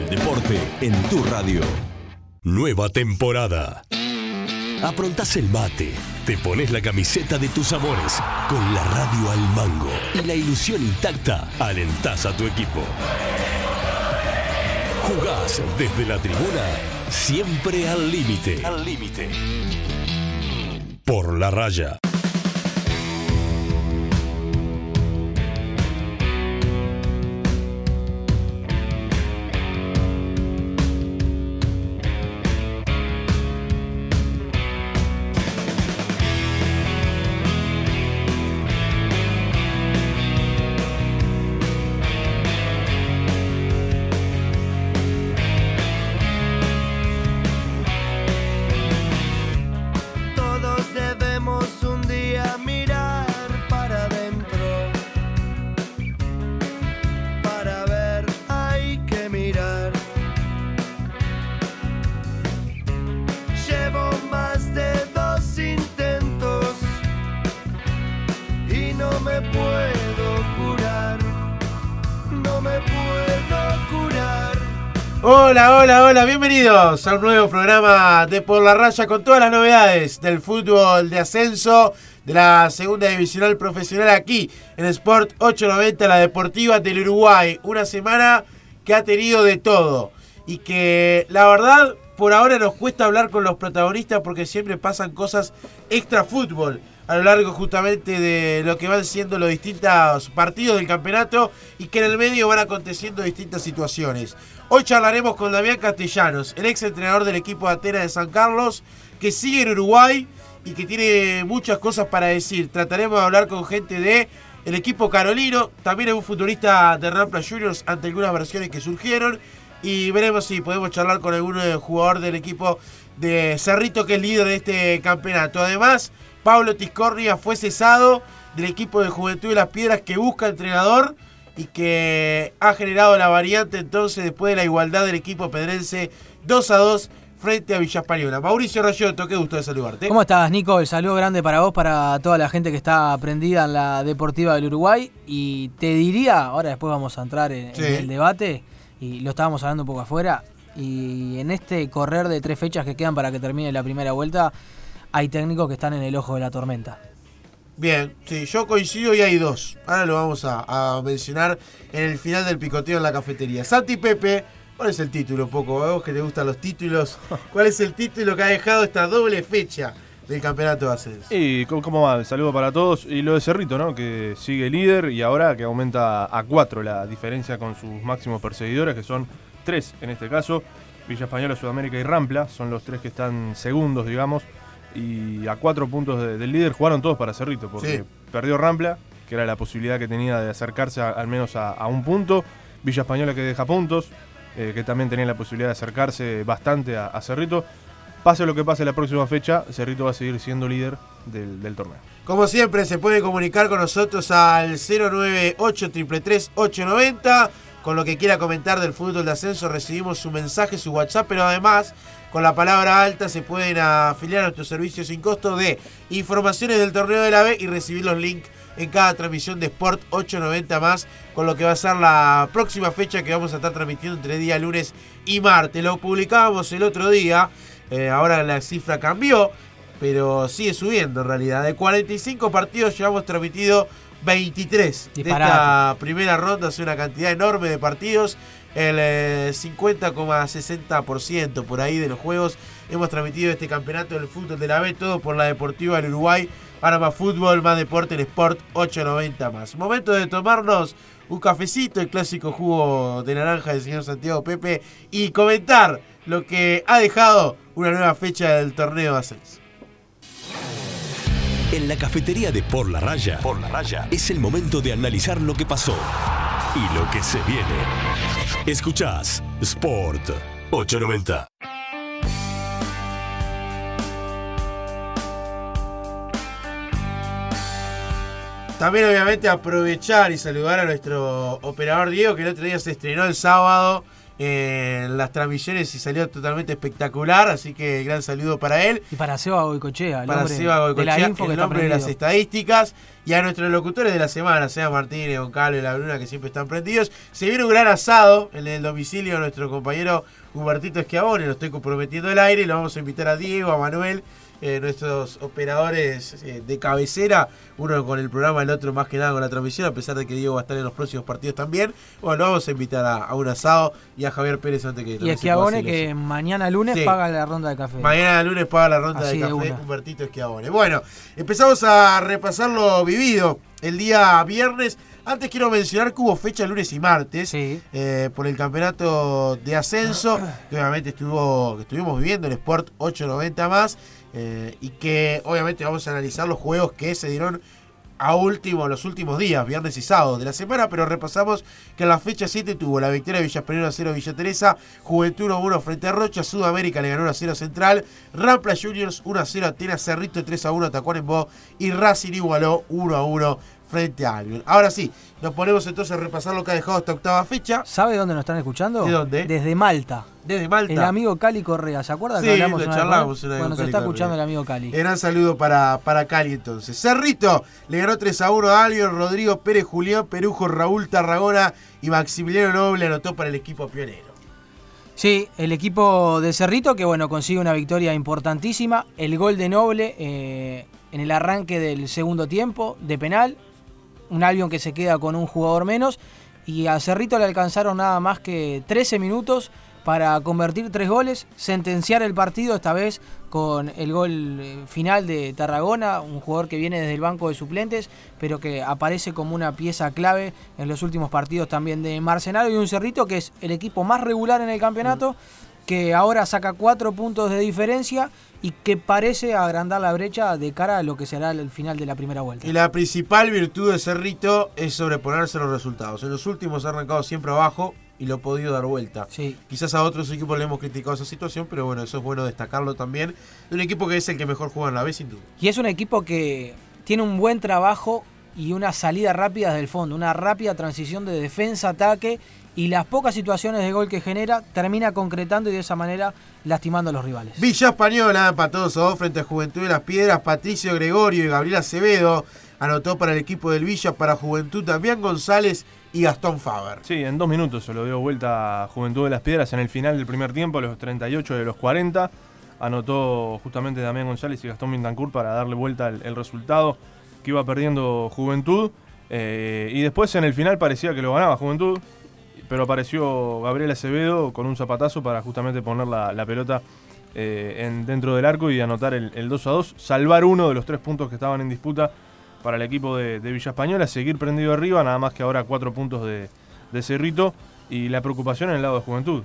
el deporte en tu radio. Nueva temporada. Aprontás el mate, te pones la camiseta de tus amores, con la radio al mango y la ilusión intacta, alentás a tu equipo. Jugás desde la tribuna, siempre al límite. Al límite. Por la raya. Hola, hola, hola, bienvenidos a un nuevo programa de Por la Raya con todas las novedades del fútbol de ascenso de la segunda divisional profesional aquí en Sport 890, la deportiva del Uruguay. Una semana que ha tenido de todo y que la verdad por ahora nos cuesta hablar con los protagonistas porque siempre pasan cosas extra fútbol a lo largo justamente de lo que van siendo los distintos partidos del campeonato y que en el medio van aconteciendo distintas situaciones. Hoy charlaremos con Damián Castellanos, el ex entrenador del equipo de Atenas de San Carlos, que sigue en Uruguay y que tiene muchas cosas para decir. Trataremos de hablar con gente de el equipo carolino, también es un futbolista de Rampla Juniors ante algunas versiones que surgieron y veremos si podemos charlar con algún eh, jugador del equipo de Cerrito que es líder de este campeonato. Además, Pablo Tiscornia fue cesado del equipo de Juventud de las Piedras que busca entrenador y que ha generado la variante entonces después de la igualdad del equipo pedrense 2 a 2 frente a Villa Española. Mauricio Rayotto, qué gusto de saludarte. ¿Cómo estás, Nico? El saludo grande para vos, para toda la gente que está prendida en la Deportiva del Uruguay. Y te diría, ahora después vamos a entrar en, Sí. en el debate, y lo estábamos hablando un poco afuera, y en este correr de tres fechas que quedan para que termine la primera vuelta, hay técnicos que están en el ojo de la tormenta. Bien, sí, yo coincido y hay dos. Ahora lo vamos a, a mencionar en el final del picoteo en la cafetería. Santi Pepe, ¿cuál es el título? Poco, a vos que te gustan los títulos. ¿Cuál es el título que ha dejado esta doble fecha del campeonato de ascenso? Y ¿cómo- ¿cómo va? Saludo para todos. Y lo de Cerrito, ¿no? Que sigue líder y ahora que aumenta a 4 la diferencia con sus máximos perseguidores, que son 3 en este caso. Villa Española, Sudamérica y Rampla son los tres que están segundos, digamos. Y a 4 puntos de- del líder jugaron todos para Cerrito, porque Sí. perdió Rampla, que era la posibilidad que tenía de acercarse a- al menos a, a un punto. Villa Española que deja puntos, eh, que también tenía la posibilidad de acercarse bastante a, a Cerrito. Pase lo que pase la próxima fecha, Cerrito va a seguir siendo líder del, del torneo. Como siempre, se puede comunicar con nosotros al 098 333 890 Con lo que quiera comentar del fútbol de ascenso, recibimos su mensaje, su WhatsApp, pero además, con la palabra alta, se pueden afiliar a nuestro servicio sin costo de informaciones del torneo de la B y recibir los links en cada transmisión de Sport 890 más, con lo que va a ser la próxima fecha que vamos a estar transmitiendo entre día lunes y martes. Lo publicábamos el otro día, eh, ahora la cifra cambió, pero sigue subiendo en realidad. De 45 partidos llevamos transmitido 23 de esta primera ronda, es una cantidad enorme de partidos. El eh, 50,60% por ahí de los juegos hemos transmitido este campeonato del fútbol de la B, todo por la Deportiva del Uruguay. Para más fútbol, más deporte en Sport 890 más. Momento de tomarnos un cafecito, el clásico jugo de naranja del señor Santiago Pepe y comentar lo que ha dejado una nueva fecha del torneo de ascenso. En la cafetería de Por la Raya, Por la Raya, es el momento de analizar lo que pasó y lo que se viene. Escuchás Sport 890. También obviamente aprovechar y saludar a nuestro operador Diego que el otro día se estrenó el sábado en las transmisiones y salió totalmente espectacular, así que gran saludo para él. Y para Seba Goicochea, el Para hombre Seba de la que el está nombre de las estadísticas. Y a nuestros locutores de la semana, Seba Martínez, Goncalo y La Bruna, que siempre están prendidos. Se viene un gran asado en el domicilio de nuestro compañero Hubertito Esquiabone, lo estoy comprometiendo al aire. y Lo vamos a invitar a Diego, a Manuel, eh, nuestros operadores eh, de cabecera, uno con el programa, el otro más que nada con la transmisión, a pesar de que Diego va a estar en los próximos partidos también. Bueno, lo vamos a invitar a, a un asado y a Javier Pérez antes que Y pueda Esquiabone que mañana lunes Sí. paga la ronda de café. Mañana lunes paga la ronda Así de de café. Humbertito Esquiabone. Bueno, empezamos a repasar lo vivido el día viernes. Antes quiero mencionar que hubo fecha lunes y martes Sí. eh, por el campeonato de ascenso, que obviamente estuvo, que estuvimos viviendo el Sport 890 más, eh, y que obviamente vamos a analizar los juegos que se dieron a último, los últimos días, viernes y sábado de la semana, pero repasamos que en la fecha 7 tuvo la victoria de Villa Pereira 1 0 Villa Teresa, Juventud 1 1 frente a Rocha, Sudamérica le ganó 1 0 Central, Rampla Juniors 1 0 Atenas, Cerrito 3 1 a Tacuarembó y Racing igualó 1 1 frente a Albion. Ahora sí, nos ponemos entonces a repasar lo que ha dejado esta octava fecha. ¿Sabe dónde nos están escuchando? ¿De dónde? Desde Malta. Desde Malta. El amigo Cali Correa, ¿se acuerda Sí, que hablamos lo una charlamos vez Bueno, nos está Correa. escuchando el amigo Cali. Gran saludo para, para Cali entonces. Cerrito le ganó 3 a 1 a Albion, Rodrigo Pérez, Julián Perujo, Raúl Tarragona y Maximiliano Noble anotó para el equipo pionero. Sí, el equipo de Cerrito que bueno consigue una victoria importantísima. El gol de Noble eh, en el arranque del segundo tiempo de penal. Un Albion que se queda con un jugador menos. Y a Cerrito le alcanzaron nada más que 13 minutos para convertir tres goles, sentenciar el partido esta vez con el gol eh, final de Tarragona, un jugador que viene desde el banco de suplentes, pero que aparece como una pieza clave en los últimos partidos también de Marcenaro y un Cerrito que es el equipo más regular en el campeonato, que ahora saca cuatro puntos de diferencia y que parece agrandar la brecha de cara a lo que será el final de la primera vuelta. Y la principal virtud de Cerrito es sobreponerse a los resultados. En los últimos ha arrancado siempre abajo y lo ha podido dar vuelta. Sí, Quizás a otros equipos le hemos criticado esa situación, pero bueno, eso es bueno destacarlo también. De un equipo que es el que mejor juega en la B, sin duda. Y es un equipo que tiene un buen trabajo y una salida rápida del fondo, una rápida transición de defensa-ataque y las pocas situaciones de gol que genera termina concretando y de esa manera lastimando a los rivales. Villa Española empató 2 a 2 frente a Juventud de las Piedras. Patricio Gregorio y Gabriel Acevedo anotó para el equipo del Villa, para Juventud Damián González y Gastón Faber. Sí, en dos minutos se lo dio vuelta a Juventud de las Piedras en el final del primer tiempo, a los 38 de los 40. Anotó justamente Damián González y Gastón Mintancourt para darle vuelta el, el resultado que iba perdiendo Juventud. Eh, y después en el final parecía que lo ganaba Juventud, pero apareció Gabriel Acevedo con un zapatazo para justamente poner la, la pelota eh, en, dentro del arco y anotar el, el 2 a 2, salvar uno de los tres puntos que estaban en disputa para el equipo de, de Villa Española, seguir prendido arriba, nada más que ahora cuatro puntos de, de Cerrito y la preocupación en el lado de Juventud.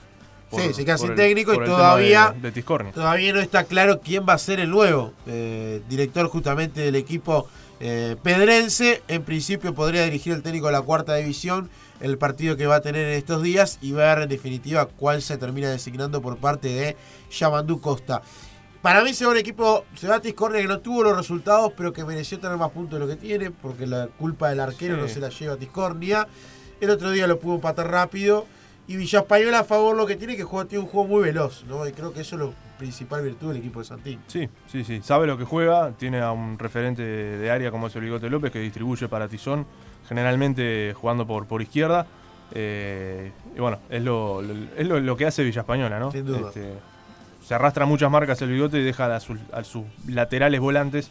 Sí, se queda sin técnico y todavía- De, de. Todavía no está claro quién va a ser el nuevo eh, director justamente del equipo eh, pedrense. En principio podría dirigir el técnico de la cuarta división el partido que va a tener en estos días y ver en definitiva cuál se termina designando por parte de Yamandú Costa. Para mí se va un equipo, se va a Tiscornia que no tuvo los resultados, pero que mereció tener más puntos de lo que tiene, porque la culpa del arquero Sí. no se la lleva a Tiscornia. El otro día lo pudo empatar rápido. Y Villa Española a favor lo que tiene que juega, tiene un juego muy veloz, ¿no? Y creo que eso es la principal virtud del equipo de Santín. Sí, sí, sí. Sabe lo que juega. Tiene a un referente de área como es el Bigote López que distribuye para Tizón, generalmente jugando por, por izquierda. Eh, y bueno, es, lo, lo- es lo, lo que hace Villa Española, ¿no? Sin duda. Este, se arrastra muchas marcas el Bigote y deja a sus, a sus laterales volantes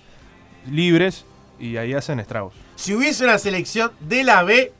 libres y ahí hacen estragos. Si hubiese una selección de la B,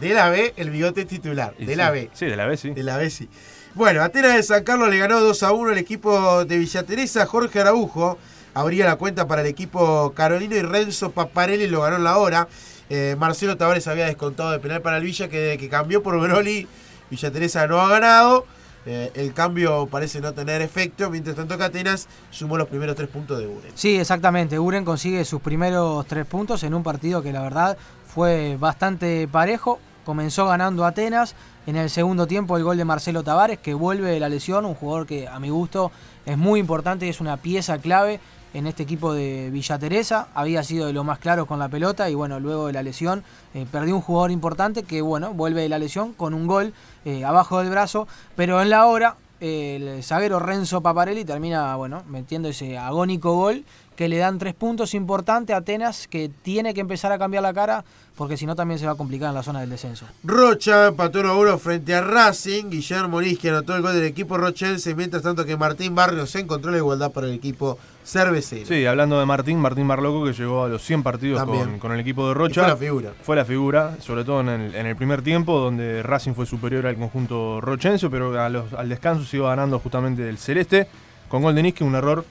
de la B, el bigote es titular. Y de sí, la B. Sí, de la B, sí. De la B, sí. Bueno, Atenas de San Carlos le ganó 2 a 1 al equipo de Villa Teresa. Jorge Araujo abría la cuenta para el equipo carolino y Renzo Paparelli lo ganó en la hora. Eh, Marcelo Tavares había descontado de penal para el Villa, que cambió por Broly, Villa Teresa no ha ganado. Eh, el cambio parece no tener efecto, mientras tanto que Atenas sumó los primeros tres puntos de Uren. Sí, exactamente. Uren consigue sus primeros tres puntos en un partido que la verdad fue bastante parejo. Comenzó ganando Atenas. En el segundo tiempo el gol de Marcelo Tavares, que vuelve de la lesión, un jugador que a mi gusto es muy importante y es una pieza clave en este equipo de Villa Teresa, había sido de lo más claro con la pelota y bueno, luego de la lesión eh, perdió un jugador importante que bueno, vuelve de la lesión con un gol eh, abajo del brazo, pero en la hora el zaguero Renzo Paparelli termina bueno, metiendo ese agónico gol que le dan tres puntos importantes a Atenas que tiene que empezar a cambiar la cara porque si no también se va a complicar en la zona del descenso. Rocha empató 1 a 1 frente a Racing. Guillermo Lischi anotó el gol del equipo rochense, mientras tanto que Martín Barrios se encontró la igualdad para el equipo cervecero. Sí, hablando de Martín, Martín Barloco que llegó a los 100 partidos con, con el equipo de Y Rocha. fue la figura. Fue la figura, sobre todo en el, en el primer tiempo, donde Racing fue superior al conjunto rochense, pero a los- al descanso se iba ganando justamente el celeste, con gol de Nisque, un error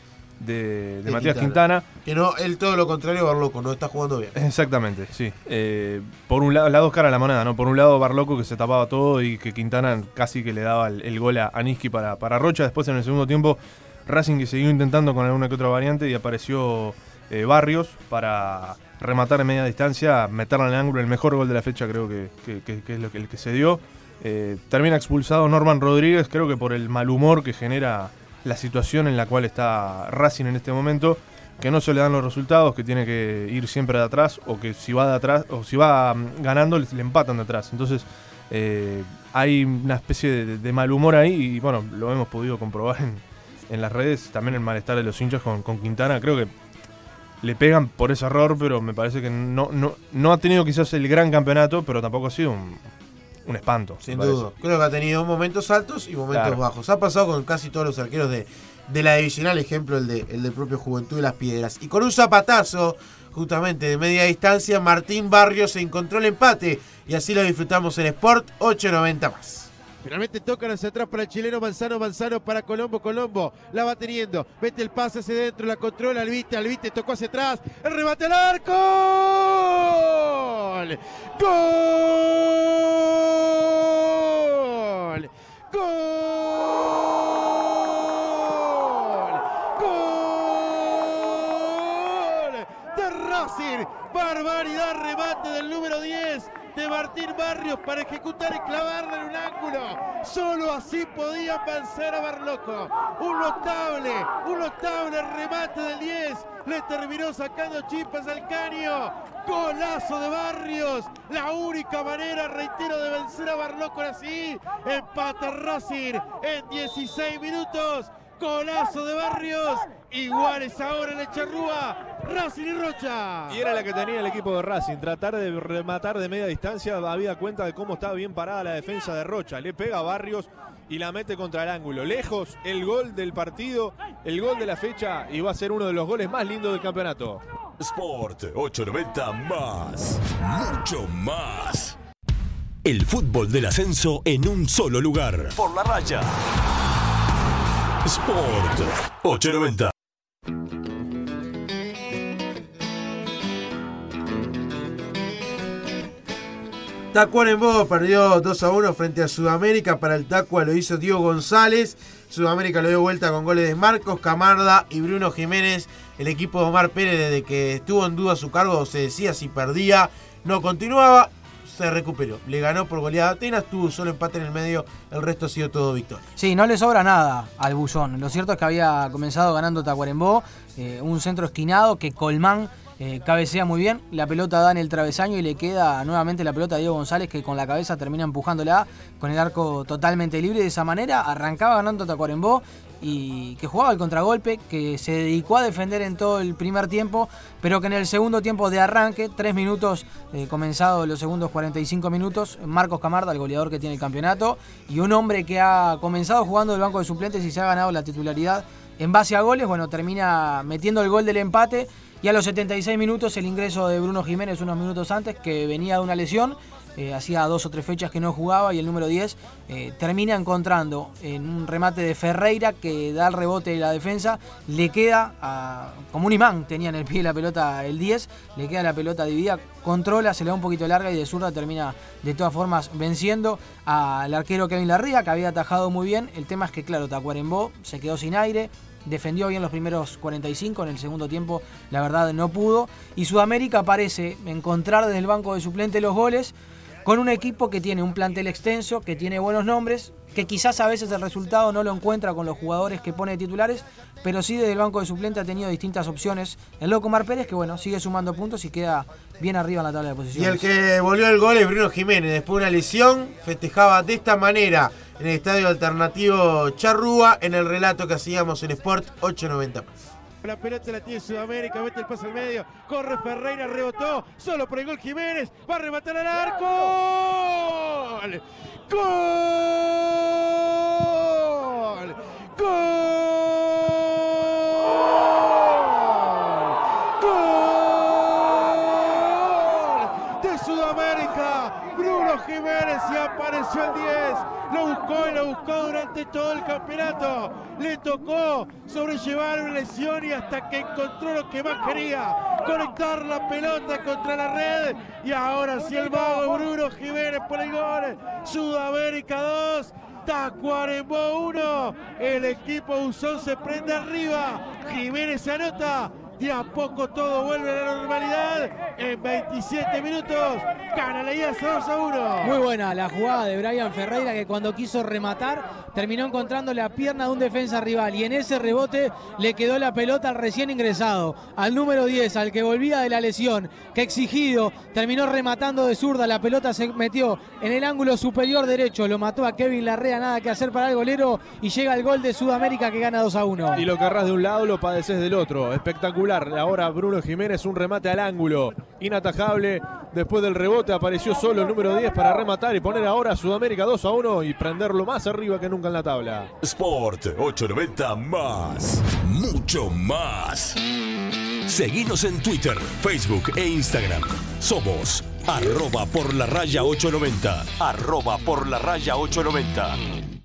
de, Matías Quintana. Quintana. Que no, él todo lo contrario, Barloco, no está jugando bien. Exactamente, sí. Eh, por un lado, las dos caras de la moneda, ¿no? Por un lado, Barloco que se tapaba todo y que Quintana casi que le daba el, el gol a, Niski para, para Rocha. Después, en el segundo tiempo, Racing que siguió intentando con alguna que otra variante y apareció eh, Barrios para rematar en media distancia, meterla en el ángulo. El mejor gol de la fecha, creo que, que- que- que es lo que, el que se dio. Eh, termina expulsado Norman Rodríguez, creo que por el mal humor que genera la situación en la cual está Racing en este momento que no se le dan los resultados, que tiene que ir siempre de atrás, o que si va de atrás, o si va mm, ganando, le, empatan de atrás. Entonces, eh, hay una especie de, mal humor ahí, y bueno, lo hemos podido comprobar en, en las redes, también el malestar de los hinchas con, con Quintana, creo que le pegan por ese error, pero me parece que no, no, no ha tenido quizás el gran campeonato, pero tampoco ha sido un, un espanto. Sin duda. Creo que ha tenido momentos altos y momentos Claro. bajos. Ha pasado con casi todos los arqueros de, de la divisional, ejemplo el de el del propio Juventud de las Piedras. Y con un zapatazo, justamente de media distancia, Martín Barrios se encontró el empate. Y así lo disfrutamos en Sport 890 más. Finalmente tocan hacia atrás para el chileno Manzano, Manzano para Colombo, Colombo la va teniendo, mete el pase hacia adentro, la controla, Alvite, Alvite tocó hacia atrás, el remate al arco, gol, gol, gol, gol de Racing, barbaridad, remate del número 10 de Martín Barrios para ejecutar y clavarla en un ángulo. Solo así podían vencer a Barloco. Un notable, un notable remate del 10. Le terminó sacando chispas al caño. Golazo de Barrios. La única manera, reitero, de vencer a Barloco era así. Empata Racing en 16 minutos. Golazo de Barrios. Iguales ahora en el Charrúa. Racing y Rocha. Y era la que tenía el equipo de Racing, tratar de rematar de media distancia, había cuenta de cómo estaba bien parada la defensa de Rocha. Le pega a Barrios y la mete contra el ángulo. Lejos, el gol del partido, el gol de la fecha y va a ser uno de los goles más lindos del campeonato. Sport 890 más. Mucho más. El fútbol del ascenso en un solo lugar. Por la raya. Sport 890. Tacuarembó perdió 2 a 1 frente a Sudamérica. Para el Tacua lo hizo Diego González. Sudamérica lo dio vuelta con goles de Marcos Camarda y Bruno Jiménez. El equipo de Omar Pérez, desde que estuvo en duda su cargo, se decía si perdía, no continuaba. Se recuperó. Le ganó por goleada a Atenas. Tuvo solo empate en el medio. El resto ha sido todo victoria. Sí, no le sobra nada al Buzón. Lo cierto es que había comenzado ganando Tacuarembó, eh, un centro esquinado que Colmán eh, cabecea muy bien, la pelota da en el travesaño y le queda nuevamente la pelota a Diego González que con la cabeza termina empujándola con el arco totalmente libre. De esa manera arrancaba ganando Tacuarembó y que jugaba el contragolpe, que se dedicó a defender en todo el primer tiempo, pero que en el segundo tiempo de arranque, tres minutos eh, comenzado los segundos 45 minutos, Marcos Camarda, el goleador que tiene el campeonato, y un hombre que ha comenzado jugando del banco de suplentes y se ha ganado la titularidad en base a goles, bueno, termina metiendo el gol del empate y a los 76 minutos el ingreso de Bruno Jiménez unos minutos antes, que venía de una lesión, eh, hacía dos o tres fechas que no jugaba y el número 10 eh, termina encontrando en un remate de Ferreira que da el rebote de la defensa, le queda como un imán, tenía en el pie la pelota el 10, le queda la pelota dividida, controla, se le da un poquito larga y de zurda termina de todas formas venciendo al arquero Kevin Larría que había atajado muy bien. El tema es que claro, Tacuarembó se quedó sin aire, defendió bien los primeros 45, en el segundo tiempo la verdad no pudo. Y Sudamérica parece encontrar desde el banco de suplente los goles, con un equipo que tiene un plantel extenso, que tiene buenos nombres, que quizás a veces el resultado no lo encuentra con los jugadores que pone de titulares, pero sí desde el banco de suplente ha tenido distintas opciones. El loco Mar Pérez, que bueno, sigue sumando puntos y queda bien arriba en la tabla de Y posiciones. el que volvió el gol es Bruno Jiménez. Después de una lesión, festejaba de esta manera en el estadio alternativo Charrúa en el relato que hacíamos en Sport 890. La pelota la tiene Sudamérica, mete el pase al medio, corre Ferreira, rebotó, solo por el gol Jiménez, va a rematar al arco. ¡Gol! ¡Gol! ¡Gol! De Sudamérica, Bruno Jiménez y apareció el 10. Buscó buscó durante todo el campeonato. Le tocó sobrellevar una lesión y hasta que encontró lo que más quería, conectar la pelota contra la red. Y ahora sí el mago Bruno Jiménez por el gol. Sudamérica 2. Tacuarembó 1. El equipo Usón se prende arriba. Jiménez se anota. Y a poco todo vuelve a la normalidad. En 27 minutos, Canaleías 2 a 1. Muy buena la jugada de Brian Ferreira que cuando quiso rematar terminó encontrando la pierna de un defensa rival y en ese rebote le quedó la pelota al recién ingresado, al número 10, al que volvía de la lesión, que exigido terminó rematando de zurda, la pelota se metió en el ángulo superior derecho, lo mató a Kevin Larrea, nada que hacer para el golero y llega el gol de Sudamérica que gana 2 a 1. Y lo querrás de un lado, lo padeces del otro. Espectacular. Ahora Bruno Jiménez, un remate al ángulo. Inatajable. Después del rebote apareció solo el número 10 para rematar y poner ahora a Sudamérica 2 a 1 y prenderlo más arriba que nunca en la tabla. Sport 890 más. Mucho más. Seguinos en Twitter, Facebook e Instagram. Somos arroba por la raya 890. Arroba por la raya 890.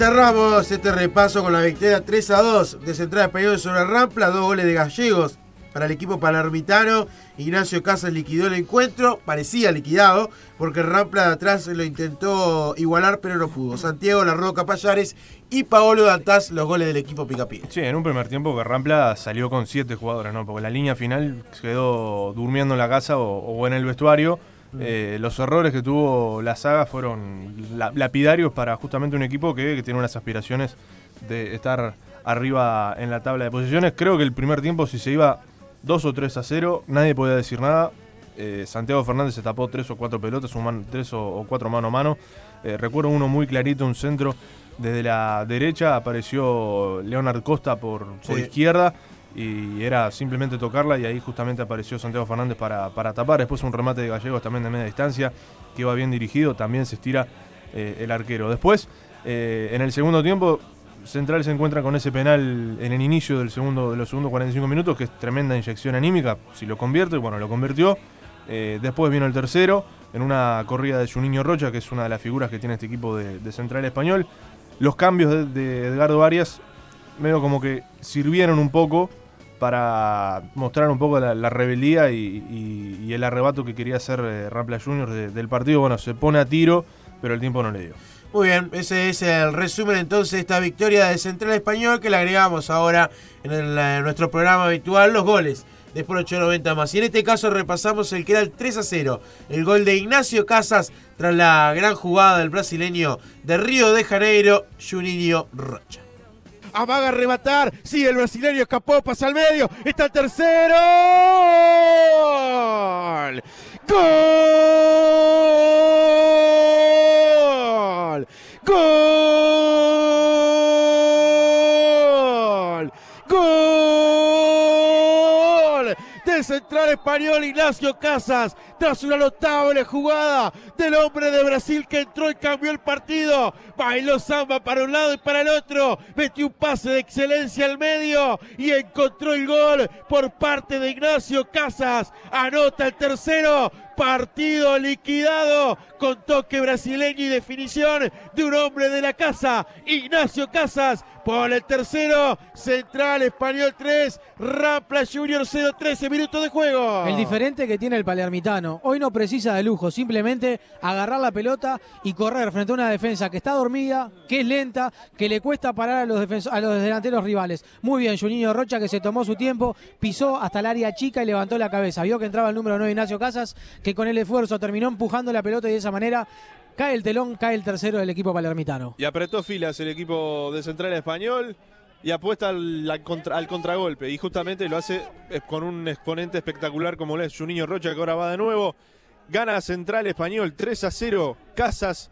Cerramos este repaso con la victoria 3 a 2 de Central Español sobre Rampla, dos goles de gallegos para el equipo palermitano. Ignacio Casas liquidó el encuentro, parecía liquidado, porque Rampla de atrás lo intentó igualar, pero no pudo. Santiago La Roca Payares y Paolo Dantas los goles del equipo Picapié. Sí, en un primer tiempo que Rampla salió con siete jugadores, ¿no? Porque la línea final quedó durmiendo en la casa o, o en el vestuario. Eh, los errores que tuvo la saga fueron la- lapidarios para justamente un equipo que, que tiene unas aspiraciones de estar arriba en la tabla de posiciones. Creo que el primer tiempo, si se iba 2 o 3 a 0, nadie podía decir nada. Eh, Santiago Fernández se tapó tres o cuatro pelotas, un man- tres o, o cuatro mano a mano. Eh, recuerdo uno muy clarito, un centro desde la derecha, apareció Leonard Costa por, por Sí. izquierda y era simplemente tocarla y ahí justamente apareció Santiago Fernández para, para tapar. Después un remate de Gallegos también de media distancia que iba bien dirigido, también se estira eh, el arquero. Después, eh, en el segundo tiempo, Central se encuentra con ese penal en el inicio del segundo, de los segundos 45 minutos, que es tremenda inyección anímica. Si lo convierte, bueno, lo convirtió. Eh, después vino el tercero, en una corrida de Juninho Rocha, que es una de las figuras que tiene este equipo de, de Central Español. Los cambios de, de Edgardo Arias, medio como que sirvieron un poco para mostrar un poco la, rebeldía y, el arrebato que quería hacer eh, Rampla Juniors de- del partido. Bueno, se pone a tiro, pero el tiempo no le dio. Muy bien, ese es el resumen entonces de esta victoria de Central Español que le agregamos ahora en, en nuestro programa habitual, los goles de por 890 más. Y en este caso repasamos el que era el 3 a 0, el gol de Ignacio Casas tras la gran jugada del brasileño de Río de Janeiro, Juninho Rocha. Amaga a rematar. Sí, el brasileño escapó, pasa al medio. Está el tercero. ¡Gol! Español Ignacio Casas. Tras una notable jugada del hombre de Brasil que entró y cambió el partido. Bailó samba para un lado y para el otro. Metió un pase de excelencia al medio y encontró el gol por parte de Ignacio Casas. Anota el tercero Partido liquidado con toque brasileño y definición de un hombre de la casa, Ignacio Casas. Por el tercero, Central Español 3, Rampla Junior 0, 13 minutos de juego. El diferente que tiene el palermitano. Hoy no precisa de lujo, simplemente agarrar la pelota y correr frente a una defensa que está dormida, que es lenta, que le cuesta parar a los, a los delanteros rivales. Muy bien, Juninho Rocha que se tomó su tiempo, pisó hasta el área chica y levantó la cabeza. Vio que entraba el número 9 Ignacio Casas, que con el esfuerzo terminó empujando la pelota y de esa manera cae el telón, cae el tercero del equipo palermitano. Y apretó filas el equipo de Central Español y apuesta al contragolpe. Y justamente lo hace eh, con un exponente espectacular como lo es Juninho Rocha, que ahora va de nuevo. Gana Central Español 3 a 0. Casas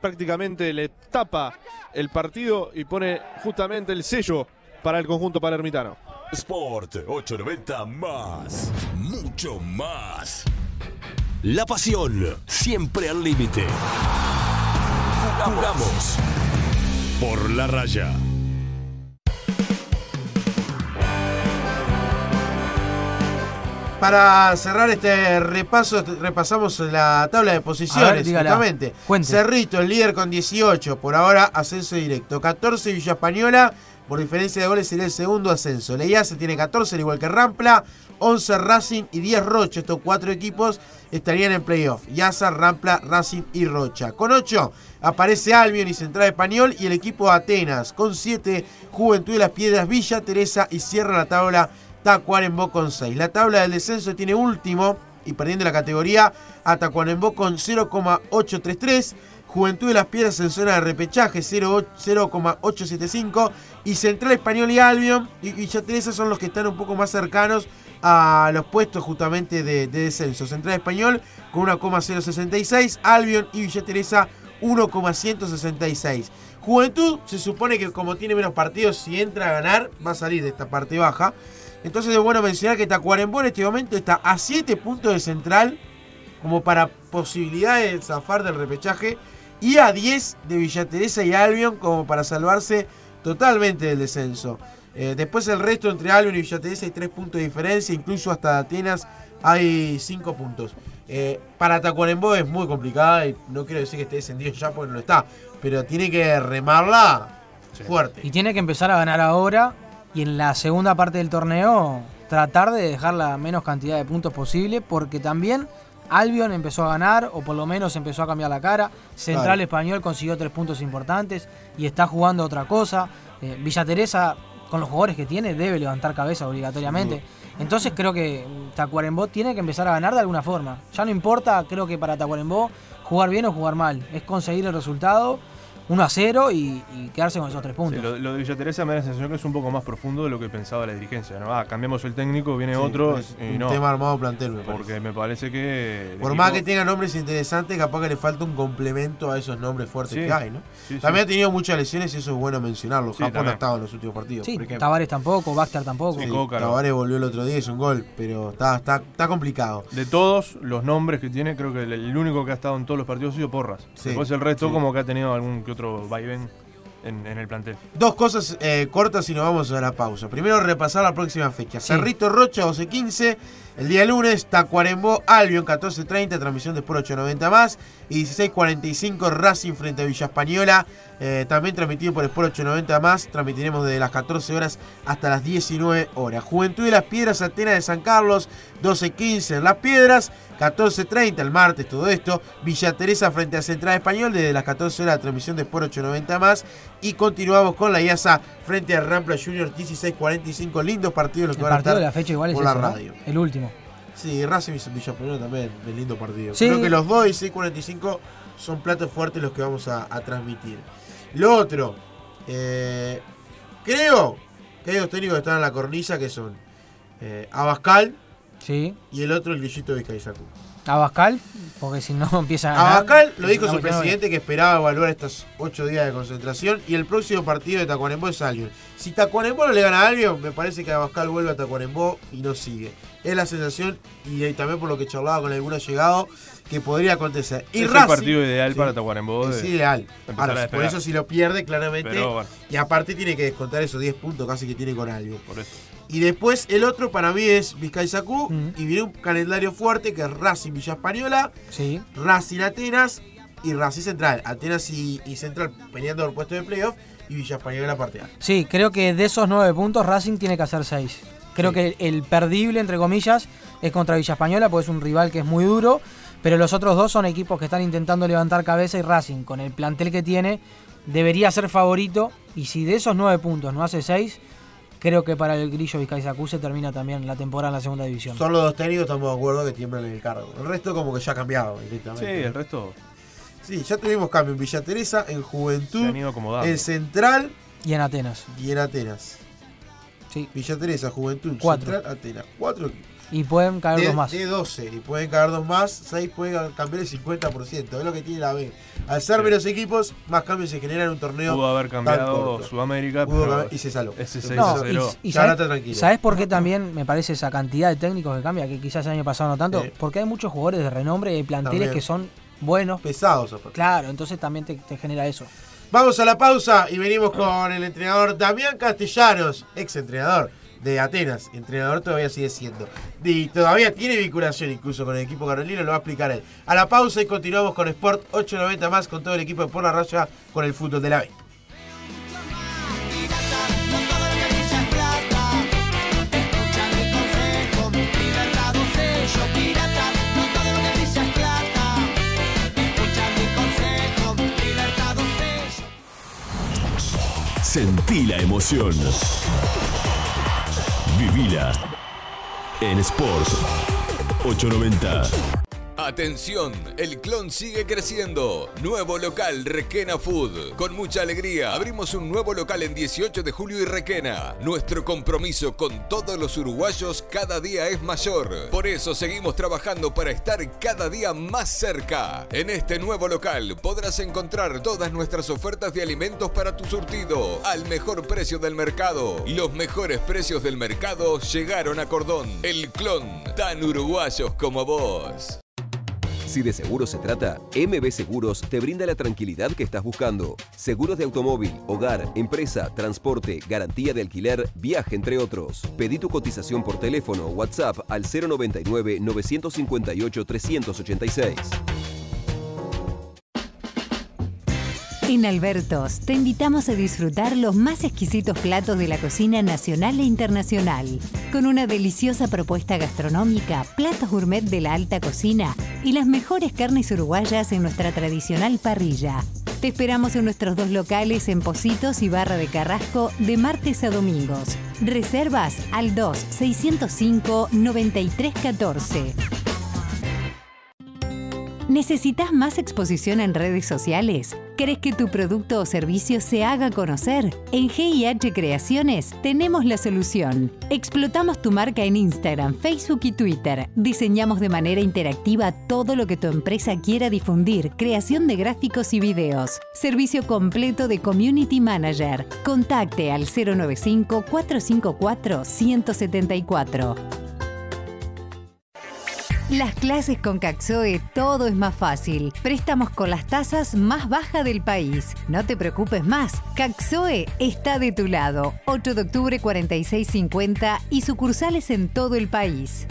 prácticamente le tapa el partido y pone justamente el sello para el conjunto palermitano. Sport 890 más. Mucho más. La pasión siempre al límite. Jugamos por la raya. Para cerrar este repaso, repasamos la tabla de posiciones. ver, dígala. justamente. Cuente. Cerrito, el líder con 18, por ahora ascenso directo. 14 Villa Española, por diferencia de goles sería el segundo ascenso. Leiase tiene 14, al igual que Rampla. 11 Racing y 10 Rocha. Estos cuatro equipos estarían en playoff. Yasa, Rampla, Racing y Rocha. Con 8 aparece Albion y Central Español y el equipo Atenas. Con 7 Juventud de las Piedras, Villa Teresa y cierra la tabla Tacuarembó con 6. La tabla del descenso tiene último y perdiendo la categoría a Tacuarembó con 0,833. Juventud de las Piedras en zona de repechaje 0,8 0,875. Y Central Español y Albion y Villa Teresa son los que están un poco más cercanos a los puestos justamente de, de descenso. Central Español con 1,066. Albion y Villa Teresa 1,166. Juventud se supone que como tiene menos partidos, si entra a ganar, va a salir de esta parte baja. Entonces es bueno mencionar que Tacuarembó en este momento está a 7 puntos de central, como para posibilidad de zafar del repechaje, y a 10 de Villa Teresa y Albion, como para salvarse totalmente del descenso. Eh, después el resto entre Albion y Villa Teresa hay 3 puntos de diferencia, incluso hasta Atenas hay 5 puntos. Eh, para Tacuarembó es muy complicada y no quiero decir que esté descendido ya porque no lo está, pero tiene que remarla fuerte. Y tiene que empezar a ganar ahora y en la segunda parte del torneo tratar de dejar la menos cantidad de puntos posible porque también Albion empezó a ganar o por lo menos empezó a cambiar la cara. Central Claro. Español consiguió tres puntos importantes y está jugando otra cosa. Eh, Villa Teresa con los jugadores que tiene debe levantar cabeza obligatoriamente. Entonces creo que Tacuarembó tiene que empezar a ganar de alguna forma. Ya no importa, creo que para Tacuarembó jugar bien o jugar mal. Es conseguir el resultado 1 a 0 y, y quedarse con esos tres puntos. Sí, lo, lo de Villa Teresa me da la sensación que es un poco más profundo de lo que pensaba la dirigencia. ¿no? Ah, cambiamos el técnico, viene Sí, otro es y un no. tema armado plantel, me parece. Porque me parece que. Por más que tenga nombres interesantes, capaz que le falta un complemento a esos nombres fuertes Sí, que hay, ¿no? sí, sí. También ha tenido muchas lesiones y eso es bueno mencionarlo. Sí, Japón ha estado en los últimos partidos. Sí. Tavares tampoco, Baxter tampoco. Tavares volvió el otro día, es un gol, pero está, está, está complicado. De todos los nombres que tiene, creo que el, el único que ha estado en todos los partidos ha sido Porras. Sí, Después el resto, sí. como que ha tenido algún que otro vaivén en, en el plantel. Dos cosas eh, cortas y nos vamos a la pausa. Primero, repasar la próxima fecha. Cerrito Rocha, 12.15. El día lunes, Tacuarembó, Albion, 14.30. Transmisión de Sport 890 más. Y 16.45, Racing frente a Villa Española. eh, también transmitido por Sport 890 más. Transmitiremos desde las 14 horas hasta las 19 horas. Juventud de las Piedras, Atenas de San Carlos, 12.15 en Las Piedras. 14.30 el martes, todo esto. Villa Teresa frente a Central Español desde las 14 horas. Transmisión de Sport 890 más. Y continuamos con la IASA frente a Rampla Junior 16.45. Lindos partidos los que El van a partido estar de la fecha igual es por la radio. El último. Sí, Racing y Villa también, un lindo partido. Sí. Creo que los dos y 6.45 son platos fuertes los que vamos a, a transmitir. Lo otro, eh, creo que hay dos técnicos que están en la cornisa que son eh, Abascal Sí. y el otro el grillito de Caizacú. Abascal, porque si no empieza a ganar. Abascal lo dijo su hora. presidente que esperaba evaluar estos ocho días de concentración y el próximo partido de Tacuarembó es Albion. Si Tacuarembó no le gana a Albion, me parece que Abascal vuelve a Tacuarembó y no sigue. Es la sensación y también por lo que charlaba con algunos llegado que podría acontecer. Y es Racing, el partido ideal sí, para Tacuarembó. es de- ideal. Ahora, por eso si lo pierde, claramente. Pero bueno, Y aparte tiene que descontar esos 10 puntos casi que tiene con algo. por eso. Y después el otro para mí es Vizcay Sacú. Mm. Y viene un calendario fuerte que es Racing Villa Española, Sí. Racing Atenas y Racing Central. Atenas y, y Central peleando por puesto de playoff y Villa Española la parte A. Sí, creo que de esos nueve puntos Racing tiene que hacer seis. Creo Sí. que el perdible, entre comillas, es contra Villa Española, porque es un rival que es muy duro. Pero los otros dos son equipos que están intentando levantar cabeza y Racing, con el plantel que tiene, debería ser favorito. Y si de esos nueve puntos no hace seis, creo que para el Grillo Vizcay se termina también la temporada en la segunda división. Son los dos técnicos, estamos de acuerdo que tiemblan en el cargo. El resto como que ya ha cambiado Sí, directamente. el resto Sí, ya tuvimos cambio en Villa Teresa, en Juventud, en Central Y en Atenas. y en Atenas. Sí. Villa Teresa, Juventud, Cuatro. Central, Atenas. Cuatro Y pueden caer de, dos más. de 12. Y pueden caer dos más, 6 pueden cambiar el 50%. Es lo que tiene la B. Al ser menos equipos, más cambios se generan en un torneo. Pudo haber cambiado. Sudamérica, Pudo pero cambiar- y se saló. ese Se 6 No, 0. y, y sabes. ¿sabes por qué también me parece esa cantidad de técnicos que cambia? Que quizás el año pasado no tanto. Sí. Porque hay muchos jugadores de renombre y hay planteles También. que son buenos. Pesados, aparte. Claro, entonces también te, te genera eso. Vamos a la pausa y venimos con el entrenador Damián Castellanos, ex entrenador de Atenas. Entrenador todavía sigue siendo. Y todavía tiene vinculación incluso con el equipo carolino, lo va a explicar él. A la pausa y continuamos con Sport 890 más con todo el equipo de Por la Raya con el fútbol de la B. Sentí la emoción. Vivila en Sport 890. Atención, el clon sigue creciendo. Nuevo local Requena Food. Con mucha alegría, abrimos un nuevo local en 18 de julio y Requena. Nuestro compromiso con todos los uruguayos cada día es mayor. Por eso seguimos trabajando para estar cada día más cerca. En este nuevo local podrás encontrar todas nuestras ofertas de alimentos para tu surtido al mejor precio del mercado. Los mejores precios del mercado llegaron a Cordón. El clon, tan uruguayos como vos. Si de seguro se trata, MB Seguros te brinda la tranquilidad que estás buscando. Seguros de automóvil, hogar, empresa, transporte, garantía de alquiler, viaje, entre otros. Pedí tu cotización por teléfono o WhatsApp al 099-958-386. En Albertos te invitamos a disfrutar los más exquisitos platos de la cocina nacional e internacional, con una deliciosa propuesta gastronómica, platos gourmet de la alta cocina y las mejores carnes uruguayas en nuestra tradicional parrilla. Te esperamos en nuestros dos locales en Positos y Barra de Carrasco de martes a domingos. Reservas al 2-605-9314. ¿Necesitas más exposición en redes sociales? ¿Crees que tu producto o servicio se haga conocer? En GIH Creaciones tenemos la solución. Explotamos tu marca en Instagram, Facebook y Twitter. Diseñamos de manera interactiva todo lo que tu empresa quiera difundir, creación de gráficos y videos. Servicio completo de Community Manager. Contacte al 095-454-174. Las clases con Caxoe todo es más fácil. Préstamos con las tasas más bajas del país. No te preocupes más. Caxoe está de tu lado. 8 de octubre 4650 y sucursales en todo el país.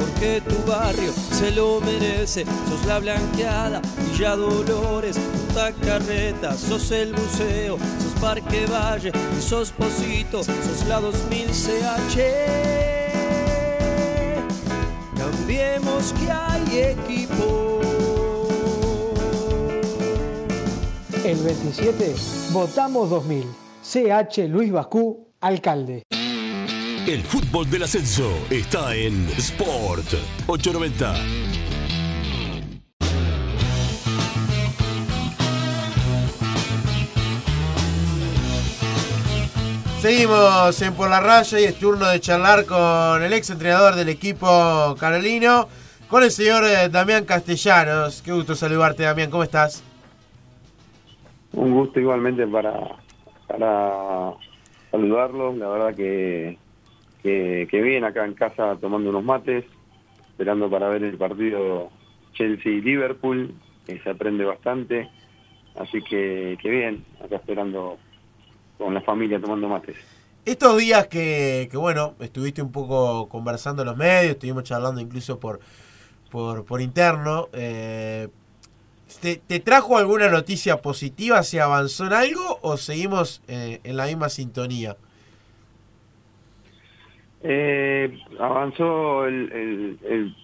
porque tu barrio se lo merece. Sos la blanqueada, Villa Dolores, Punta Carreta, sos el buceo, sos Parque Valle, sos Posito, sos la 2000 CH. Cambiemos que hay equipo. El 27 votamos 2000. CH Luis Bascú, alcalde. El fútbol del ascenso está en Sport 890. Seguimos en Por la Raya y es turno de charlar con el ex entrenador del equipo carolino, con el señor eh, Damián Castellanos. Qué gusto saludarte, Damián. ¿Cómo estás? Un gusto igualmente para, para saludarlos. La verdad que, que, bien acá en casa tomando unos mates. esperando para ver el partido Chelsea-Liverpool, que se aprende bastante. Así que, que bien, acá esperando con la familia tomando mates. Estos días que, que, bueno, estuviste un poco conversando en los medios, estuvimos charlando incluso por, por, por interno, eh, ¿te, ¿te, trajo alguna noticia positiva? ¿Se avanzó en algo o seguimos eh, en la misma sintonía? Eh, avanzó el, el, el,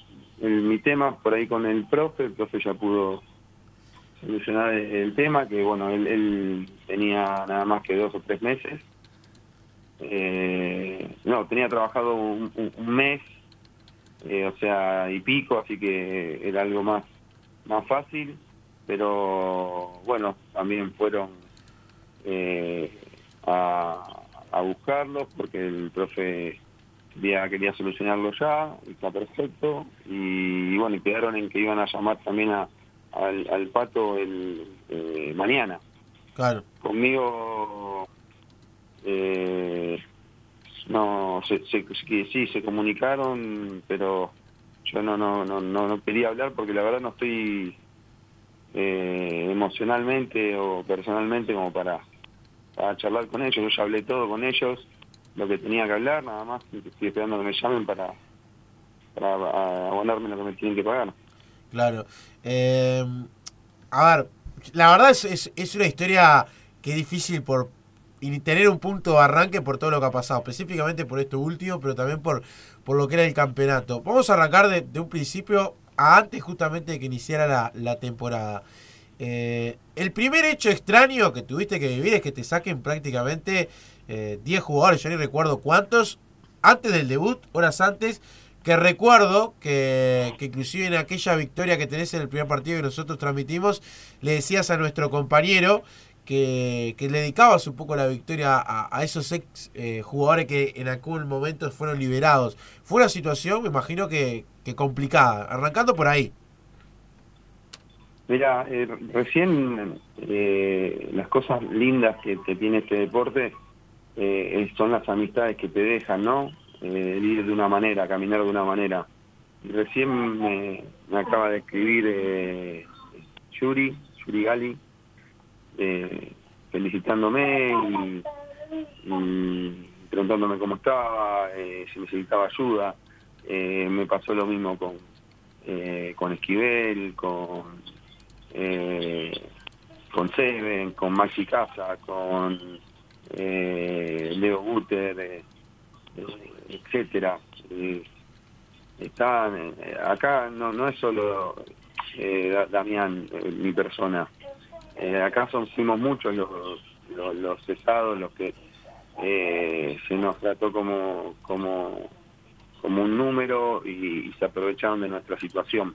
el, mi tema por ahí con el profe, el profe ya pudo solucionar el, tema, que bueno, él, él, tenía nada más que dos o tres meses. Eh, no, tenía trabajado un, mes, eh, o sea, y pico, así que era algo más, más fácil, pero bueno, también fueron eh, a, a buscarlos porque el profe ya quería solucionarlo ya, y está perfecto, y, y bueno, y quedaron en que iban a llamar también a al, al Pato el eh, mañana. Claro. Conmigo, eh, no, se, se, sí, se comunicaron, pero yo no, no, no, no, quería hablar porque la verdad no estoy eh, emocionalmente o personalmente como para, charlar con ellos. Yo ya hablé todo con ellos, lo que tenía que hablar, nada más. Estoy esperando que me llamen para, para abonarme lo que me tienen que pagar. Claro. Eh, a ver, la verdad es, es, una historia es difícil por tener un punto de arranque por todo lo que ha pasado, específicamente por esto último, pero también por, por lo que era el campeonato. Vamos a arrancar de, un principio antes justamente de que iniciara la, la temporada. Eh, el primer hecho extraño que tuviste que vivir es que te saquen prácticamente eh, 10 jugadores, yo ni recuerdo cuántos, antes del debut, horas antes, que recuerdo que, que, inclusive en aquella victoria que tenés en el primer partido que nosotros transmitimos, le decías a nuestro compañero que, que le dedicabas un poco la victoria a, esos ex eh, jugadores que en algún momento fueron liberados. Fue una situación, me imagino que, que complicada, arrancando por ahí. Mira, eh, recién eh, las cosas lindas que, que tiene este deporte eh, son las amistades que te dejan, ¿no? eh, ir de una manera, caminar de una manera. Recién me, me, acaba de escribir Yuri, Yuri Gali, eh, felicitándome y, preguntándome cómo estaba, eh, si necesitaba ayuda. Eh, me pasó lo mismo con, con Esquivel, con, con Seven, con Maxi Casa, con Leo Guter etcétera. Eh, están eh, acá no no es solo eh, Damián eh, mi persona eh, acá son fuimos muchos los, los, los cesados los que se nos trató como como como un número y, y, se aprovecharon de nuestra situación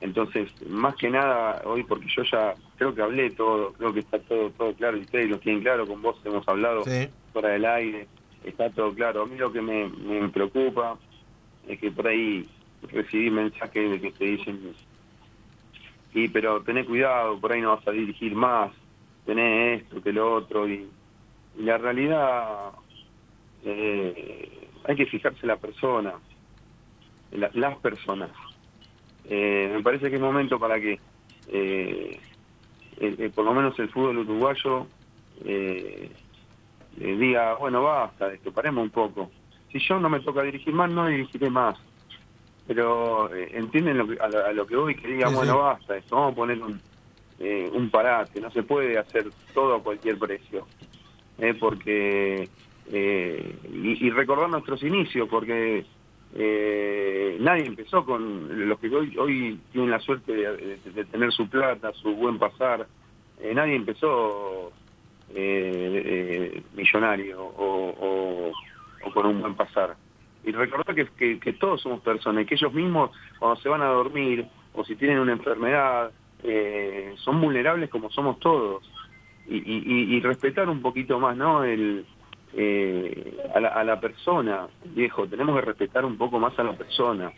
entonces más que nada hoy porque yo ya creo que hablé todo creo que está todo todo claro y ustedes lo tienen claro con vos hemos hablado sí. fuera del aire está todo claro. A mí lo que me, me preocupa es que por ahí recibí mensajes de que te dicen, y pero tené cuidado, por ahí no vas a dirigir más, tenés esto, que lo otro, y, la realidad eh, hay que fijarse la persona, la, las personas. Eh, me parece que es momento para que eh, eh, por lo menos el fútbol uruguayo eh, eh, diga, bueno, basta paremos un poco. Si yo no me toca dirigir más, no dirigiré más. Pero eh, entienden lo que, a, lo, a, lo, que voy, que digan, sí, bueno, sí. basta esto, vamos a poner un, eh, un parate, no se puede hacer todo a cualquier precio. Eh, porque, eh, y, y, recordar nuestros inicios, porque eh, nadie empezó con los que hoy, hoy tienen la suerte de, de, de tener su plata, su buen pasar, nadie empezó eh, eh, millonario o, o, o, con un buen pasar. Y recordar que, todos somos personas y que ellos mismos cuando se van a dormir o si tienen una enfermedad eh, son vulnerables como somos todos. Y, y, y, respetar un poquito más no el eh, a, la, a la persona, viejo, tenemos que respetar un poco más a la persona,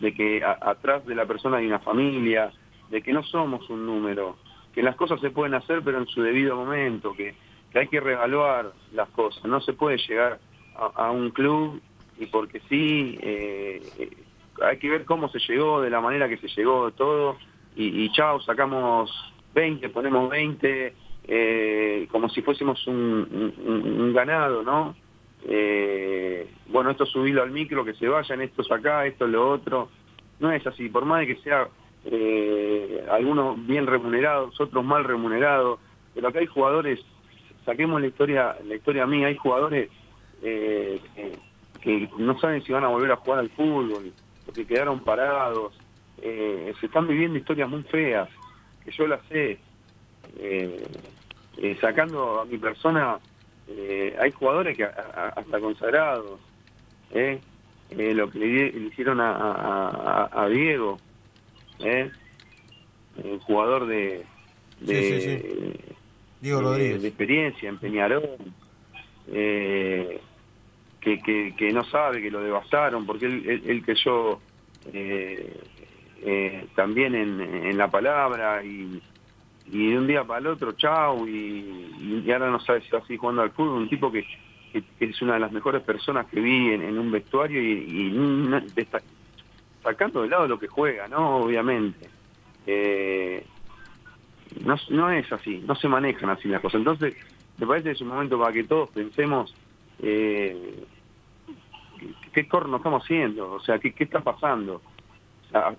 de que a, atrás de la persona hay una familia, de que no somos un número, que las cosas se pueden hacer pero en su debido momento, que, que hay que reevaluar las cosas, no se puede llegar a un club y porque sí, eh, hay que ver cómo se llegó, de la manera que se llegó, todo, y, chao, sacamos 20, ponemos 20, eh, como si fuésemos un, un- un ganado, ¿no? Eh, bueno, esto subirlo al micro, que se vayan, estos acá, esto lo otro. No es así, por más de que sea eh, algunos bien remunerados, otros mal remunerados, pero acá hay jugadores, saquemos la historia, la historia mía, hay jugadores eh, que, que no saben si van a volver a jugar al fútbol, porque quedaron parados, eh, se están viviendo historias muy feas, que yo las sé, eh, eh, sacando a mi persona, eh, hay jugadores que a- a- hasta consagrados, lo que le, hicieron a, Diego, el jugador de, de, Sí, sí, sí. Diego de- Rodríguez. de experiencia en Peñarol, eh, que, que, no sabe que lo devastaron, porque él, él, él creyó eh, eh, también en, en la palabra y, y de un día para el otro, chau, y, y ahora no sabe si va a seguir jugando al fútbol, un tipo que, que- es una de las mejores personas que vi en, un vestuario y, y desta- sacando de lado lo que juega, ¿no? Obviamente. Eh, no, no es así, no se manejan así las cosas. Entonces, me parece que es un momento para que todos pensemos eh, qué corno estamos haciendo, o sea, qué, qué está pasando,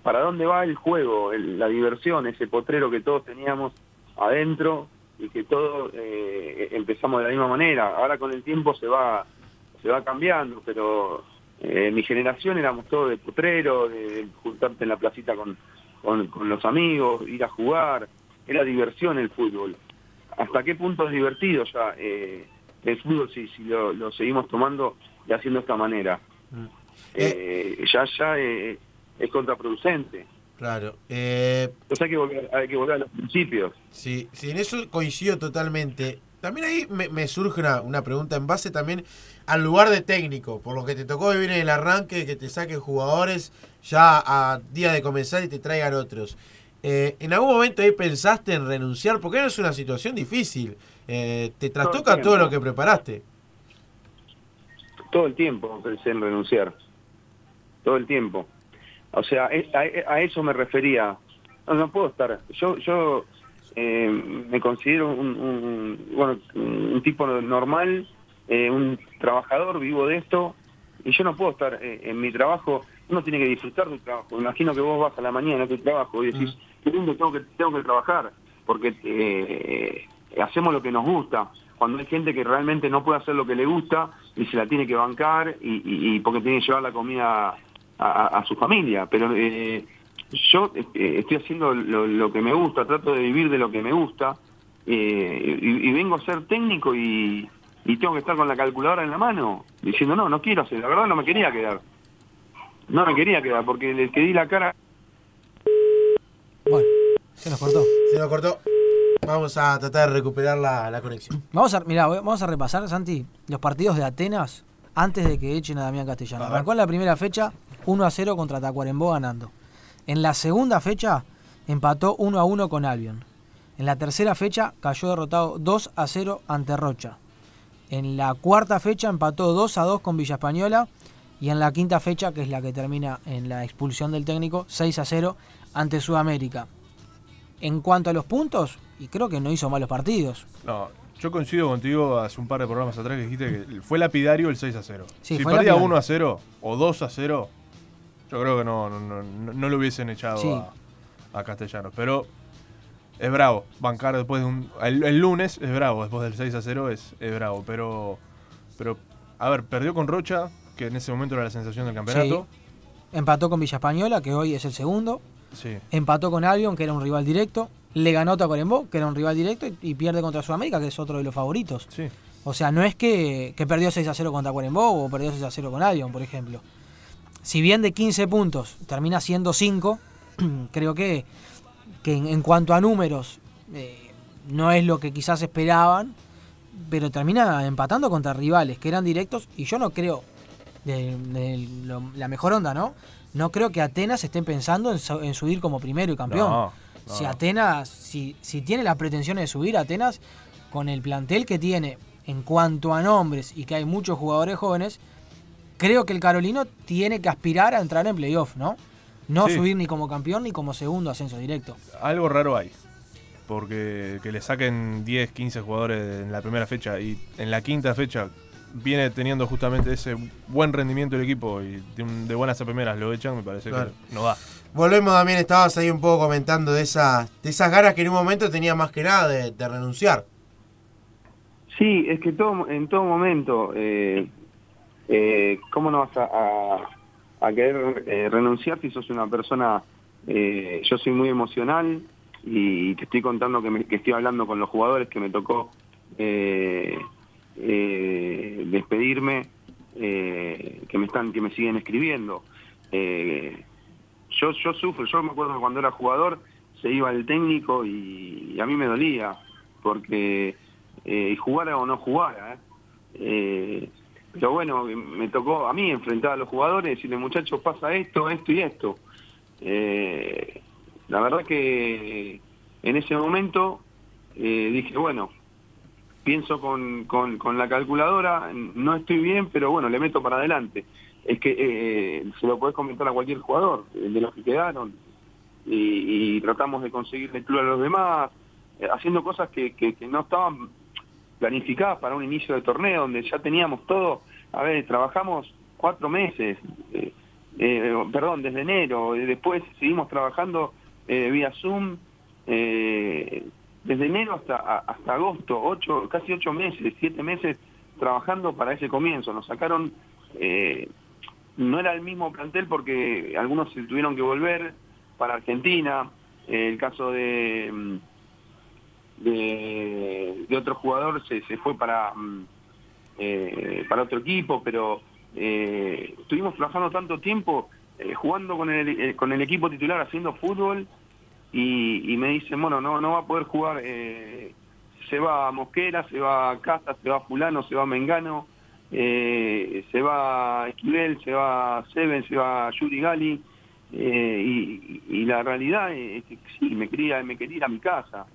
para dónde va el juego, el- la diversión, ese potrero que todos teníamos adentro y que todos eh, empezamos de la misma manera. Ahora con el tiempo se va se va cambiando, pero eh, mi generación éramos todos de potrero, de, juntarte en la placita con, con, los amigos, ir a jugar, era diversión el fútbol. ¿Hasta qué punto es divertido ya eh, el fútbol si, si lo seguimos tomando y haciendo de esta manera? Eh, ya ya eh, es contraproducente. Claro. Eh, Entonces hay que volver, hay que volver a los principios. Sí, sí, en eso coincido totalmente. También ahí me, me surge una, una pregunta en base también al lugar de técnico, por lo que te tocó vivir en el arranque, que te saquen jugadores ya a día de comenzar y te traigan otros. Eh, ¿En algún momento ahí pensaste en renunciar? Porque no es una situación difícil. Eh, te trastoca todo lo que preparaste. Todo el tiempo pensé en renunciar. Todo el tiempo. O sea, a, a eso me refería. No, no puedo estar. Yo yo eh, me considero un, un- bueno, un tipo normal, eh, un trabajador, vivo de esto, y yo no puedo estar eh, en mi trabajo. Uno tiene que disfrutar de tu trabajo. Imagino que vos vas a la mañana a tu trabajo y decís, qué lindo tengo que, tengo que trabajar, porque eh, hacemos lo que nos gusta. Cuando hay gente que realmente no puede hacer lo que le gusta y se la tiene que bancar y, y- y porque tiene que llevar la comida a, a- a su familia. Pero eh, yo eh, estoy haciendo lo, lo que me gusta, trato de vivir de lo que me gusta eh, y, y vengo a ser técnico y, y tengo que estar con la calculadora en la mano diciendo no, no quiero hacer, la verdad no me quería quedar. No me quería quedar porque le que di la cara Se nos cortó. Se nos cortó. Vamos a tratar de recuperar la, la conexión. Vamos a, mirá, vamos a repasar, Santi, los partidos de Atenas antes de que echen a Damián Castellano. Arrancó en la primera fecha 1 a 0 contra Tacuarembó ganando. En la segunda fecha empató 1 a 1 con Albion. En la tercera fecha cayó derrotado 2 a 0 ante Rocha. En la cuarta fecha empató 2 a 2 con Villa Española. Y en la quinta fecha, que es la que termina en la expulsión del técnico, 6 a 0 ante Sudamérica. En cuanto a los puntos, y creo que no hizo malos partidos. No, yo coincido contigo hace un par de programas atrás que dijiste que fue lapidario el 6 a 0. Sí, si perdía lapidario. 1 a 0 o 2 a 0, yo creo que no, no, no, no- lo hubiesen echado Sí. a, a Castellanos. Pero es bravo. Bancar después de un. El, el lunes es bravo, después del 6 a 0 es, es bravo. Pero, pero, a ver, perdió con Rocha, que en ese momento era la sensación del campeonato. Empató con Villa Española, que hoy es el segundo. Sí. Empató con Albion, que era un rival directo. Le ganó a Tacuarembó, que era un rival directo. Y, y pierde contra Sudamérica, que es otro de los favoritos. Sí. O sea, no es que, que perdió 6 a 0 contra Tacuarembó o perdió 6 a 0 con Albion, por ejemplo. Si bien de 15 puntos termina siendo 5, creo que, que en, en cuanto a números eh, no es lo que quizás esperaban, pero termina empatando contra rivales que eran directos y yo no creo, de, de lo- la mejor onda, ¿no? No creo que Atenas estén pensando en, en subir como primero y campeón. No, no, si no. Atenas, si, si tiene la pretensión de subir, Atenas, con el plantel que tiene en cuanto a nombres y que hay muchos jugadores jóvenes, creo que el Carolino tiene que aspirar a entrar en playoff, ¿no? No Sí. subir ni como campeón ni como segundo ascenso directo. Algo raro hay. Porque que le saquen 10, 15 jugadores en la primera fecha y en la quinta fecha viene teniendo justamente ese buen rendimiento del equipo y de, un- de buenas a primeras lo echan, me parece Claro. que no da. Volvemos también, estabas ahí un poco comentando de esas, de esas ganas que en un momento tenía más que nada de, de renunciar. Sí, es que todo, en todo momento, eh, eh, ¿cómo no vas a, a- a querer eh, renunciar si sos una persona, eh, yo soy muy emocional y te estoy contando que, me- que estoy hablando con los jugadores que me tocó eh, eh, despedirme, eh, que me están, que me siguen escribiendo. Eh, yo, yo sufro, yo me acuerdo cuando era jugador se iba el técnico y, y a mí me dolía, porque eh, jugara o no jugara. ¿eh? Eh, pero bueno, me tocó a mí enfrentar a los jugadores y decirle, muchachos, pasa esto, esto y esto. La verdad que en ese momento dije, bueno, pienso con, con, con la calculadora, no estoy bien, pero bueno, le meto para adelante. Es que eh, se lo podés comentar a cualquier jugador, eh, de los que quedaron, y, y tratamos de conseguir el club a los demás, eh, haciendo cosas que, que, no estaban planificadas para un inicio de torneo, donde ya teníamos todo, a ver, trabajamos cuatro meses, eh, eh, perdón, desde enero, después seguimos trabajando eh, vía Zoom, eh, desde enero hasta hasta agosto, ocho, casi ocho meses, siete meses trabajando para ese comienzo. Nos sacaron, eh, no era el mismo plantel porque algunos se tuvieron que volver para Argentina, eh, el caso de, mm, de, de otro jugador se, se fue para, mm, eh, para otro equipo, pero eh, estuvimos trabajando tanto tiempo eh, jugando con el, con el equipo titular haciendo fútbol y, y me dicen, bueno, no, no va a poder jugar, eh, se va a Mosquera, se va a Casa, se va a Fulano, se va a Mengano, eh, se va a Esquivel, se va a Seven, se va a Yuri Gali, eh, y, y la realidad es que sí, me quería, me quería ir a mi casa.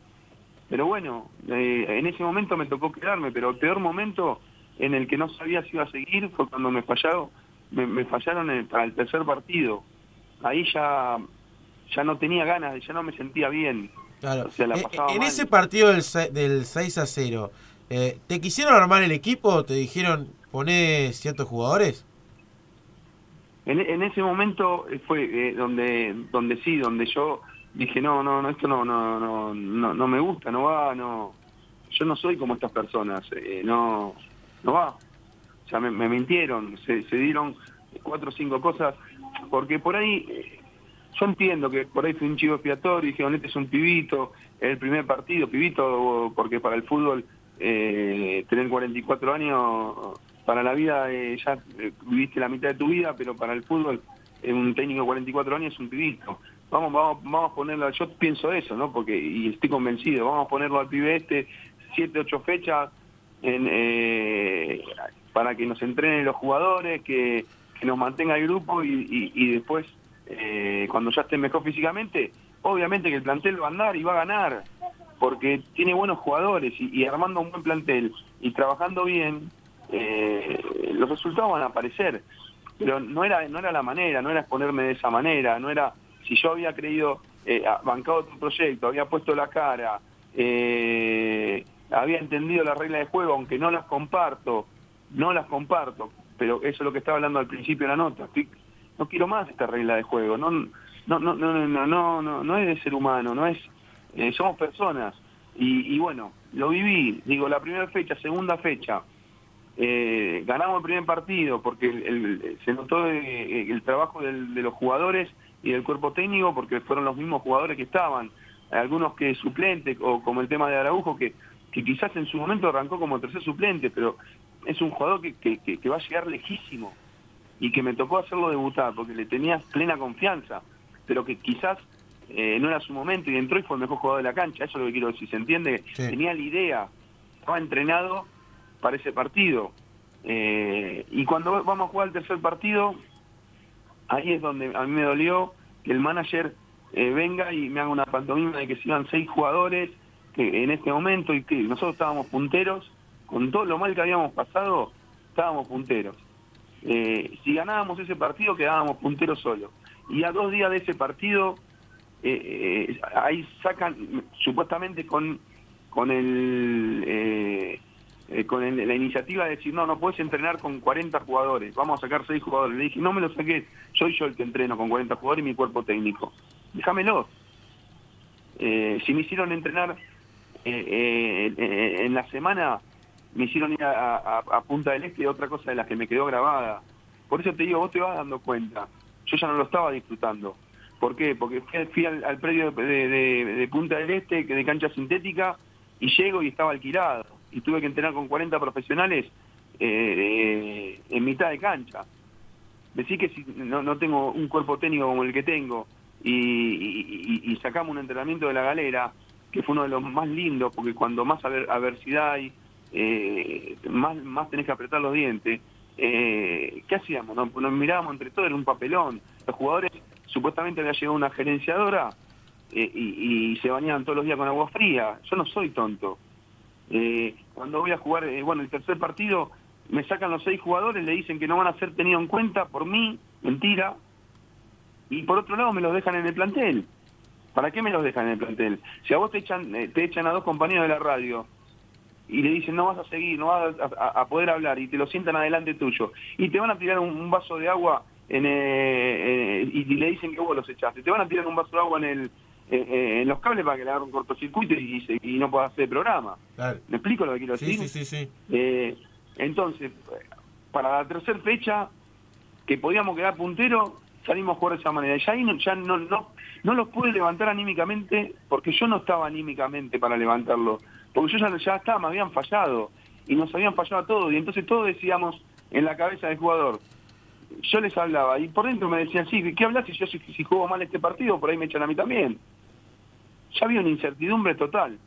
Pero bueno, eh, en ese momento me tocó quedarme, pero el peor momento en el que no sabía si iba a seguir fue cuando me fallaron, me, me fallaron en- para el tercer partido. Ahí ya, ya no tenía ganas, ya no me sentía bien. Claro. O sea, la Eh, pasaba en mal. ese partido del, del 6 a 0, eh, ¿te quisieron armar el equipo? ¿Te dijeron poner ciertos jugadores? En, en ese momento eh, fue eh, donde donde sí, donde yo dije no, no, no, esto no, no, no, no, no me gusta, no va, no, yo no soy como estas personas, eh, no, no va. O sea, me, me mintieron, se, se dieron cuatro o cinco cosas, porque por ahí eh, yo entiendo que por ahí fue un chivo expiatorio, y dijeron, este es un pibito, el primer partido, pibito, porque para el fútbol eh, tener 44 años, para la vida eh, ya eh, viviste la mitad de tu vida, pero para el fútbol eh, un técnico de 44 años es un pibito. Vamos, vamos, vamos a ponerlo, yo pienso eso, ¿no? Porque, y estoy convencido, vamos a ponerlo al pibe este, siete, ocho fechas, en, eh, para que nos entrenen los jugadores, que, nos mantenga el grupo y después, eh, cuando ya esté mejor físicamente, obviamente que el plantel va a andar y va a ganar, porque tiene buenos jugadores y, armando un buen plantel y trabajando bien, eh, los resultados van a aparecer. Pero no era, no era la manera, no era exponerme de esa manera, no era, si yo había creído, eh, bancado tu proyecto, había puesto la cara, eh, había entendido las reglas de juego, aunque no las comparto, no las comparto, pero eso es lo que estaba hablando al principio de la nota no quiero más esta regla de juego, no no no no no no no, no es de ser humano, no es eh, somos personas y, y, bueno, lo viví, digo la primera fecha, segunda fecha eh, ganamos el primer partido porque el, se notó eh, eh, el, trabajo de los jugadores y del cuerpo técnico porque fueron los mismos jugadores que estaban, algunos que suplentes o como el tema de Araujo que que quizás en su momento arrancó como tercer suplente, pero es un jugador que, que, que va a llegar lejísimo y que me tocó hacerlo debutar porque le tenía plena confianza, pero que quizás eh, no era su momento y entró y fue el mejor jugador de la cancha, eso es lo que quiero decir, ¿se entiende? Sí. Tenía la idea, estaba entrenado para ese partido. Eh, y cuando vamos a jugar el tercer partido, ahí es donde a mí me dolió que el manager eh, venga y me haga una pantomima de que se iban seis jugadores que en este momento y que nosotros estábamos punteros, con todo lo mal que habíamos pasado, estábamos punteros. Eh, si ganábamos ese partido, quedábamos punteros solo. Y a dos días de ese partido, eh, eh, ahí sacan, supuestamente con, con el... eh, con el- la iniciativa de decir, no, no puedes entrenar con 40 jugadores, vamos a sacar 6 jugadores. Le dije, no me lo saques, soy yo el que entreno con 40 jugadores y mi cuerpo técnico. Déjamelo. Si me hicieron entrenar en la semana, me hicieron ir a, Punta del Este, otra cosa de las que me quedó grabada. Por eso te digo, vos te vas dando cuenta. Yo ya no lo estaba disfrutando. ¿Por qué? Porque fui, fui al, predio de, de- Punta del Este, que de cancha sintética, y llego y estaba alquilado. Y tuve que entrenar con 40 profesionales eh, eh, en mitad de cancha. Decir que si no, no tengo un cuerpo técnico como el que tengo y, y- y- sacamos un entrenamiento de la galera, que fue uno de los más lindos, porque cuando más adversidad hay, eh, más, más tenés que apretar los dientes. Eh, ¿Qué hacíamos? Nos, nos mirábamos entre todos, era un papelón. Los jugadores, supuestamente había llegado una gerenciadora eh, y, y se bañaban todos los días con agua fría. Yo no soy tonto. Eh, cuando voy a jugar, eh, bueno, el tercer partido, me sacan los seis jugadores, le dicen que no van a ser tenidos en cuenta por mí, mentira, y por otro lado me los dejan en el plantel. ¿Para qué me los dejan en el plantel? Si a vos te echan, te echan a dos compañeros de la radio y le dicen no vas a seguir, no vas a, poder hablar y te lo sientan adelante tuyo y te van a tirar un, un vaso de agua en, eh, eh, y, y le dicen que vos los echaste, te van a tirar un vaso de agua en el eh, eh, en los cables para que le hagan un cortocircuito y, se- y no puedas hacer programa. Claro. ¿Me explico lo que quiero decir? sí, sí, sí. Eh, entonces, para la tercera fecha, que podíamos quedar puntero, salimos a jugar de esa manera. Y ya ahí no, ya no, no, no los pude levantar anímicamente, porque yo no estaba anímicamente para levantarlo. Porque yo ya, ya estaba, me habían fallado. Y nos habían fallado a todos. Y entonces todos decíamos en la cabeza del jugador. Yo les hablaba, y por dentro me decían, sí, ¿qué hablas si yo si, juego mal este partido? Por ahí me echan a mí también. Ya había una incertidumbre total.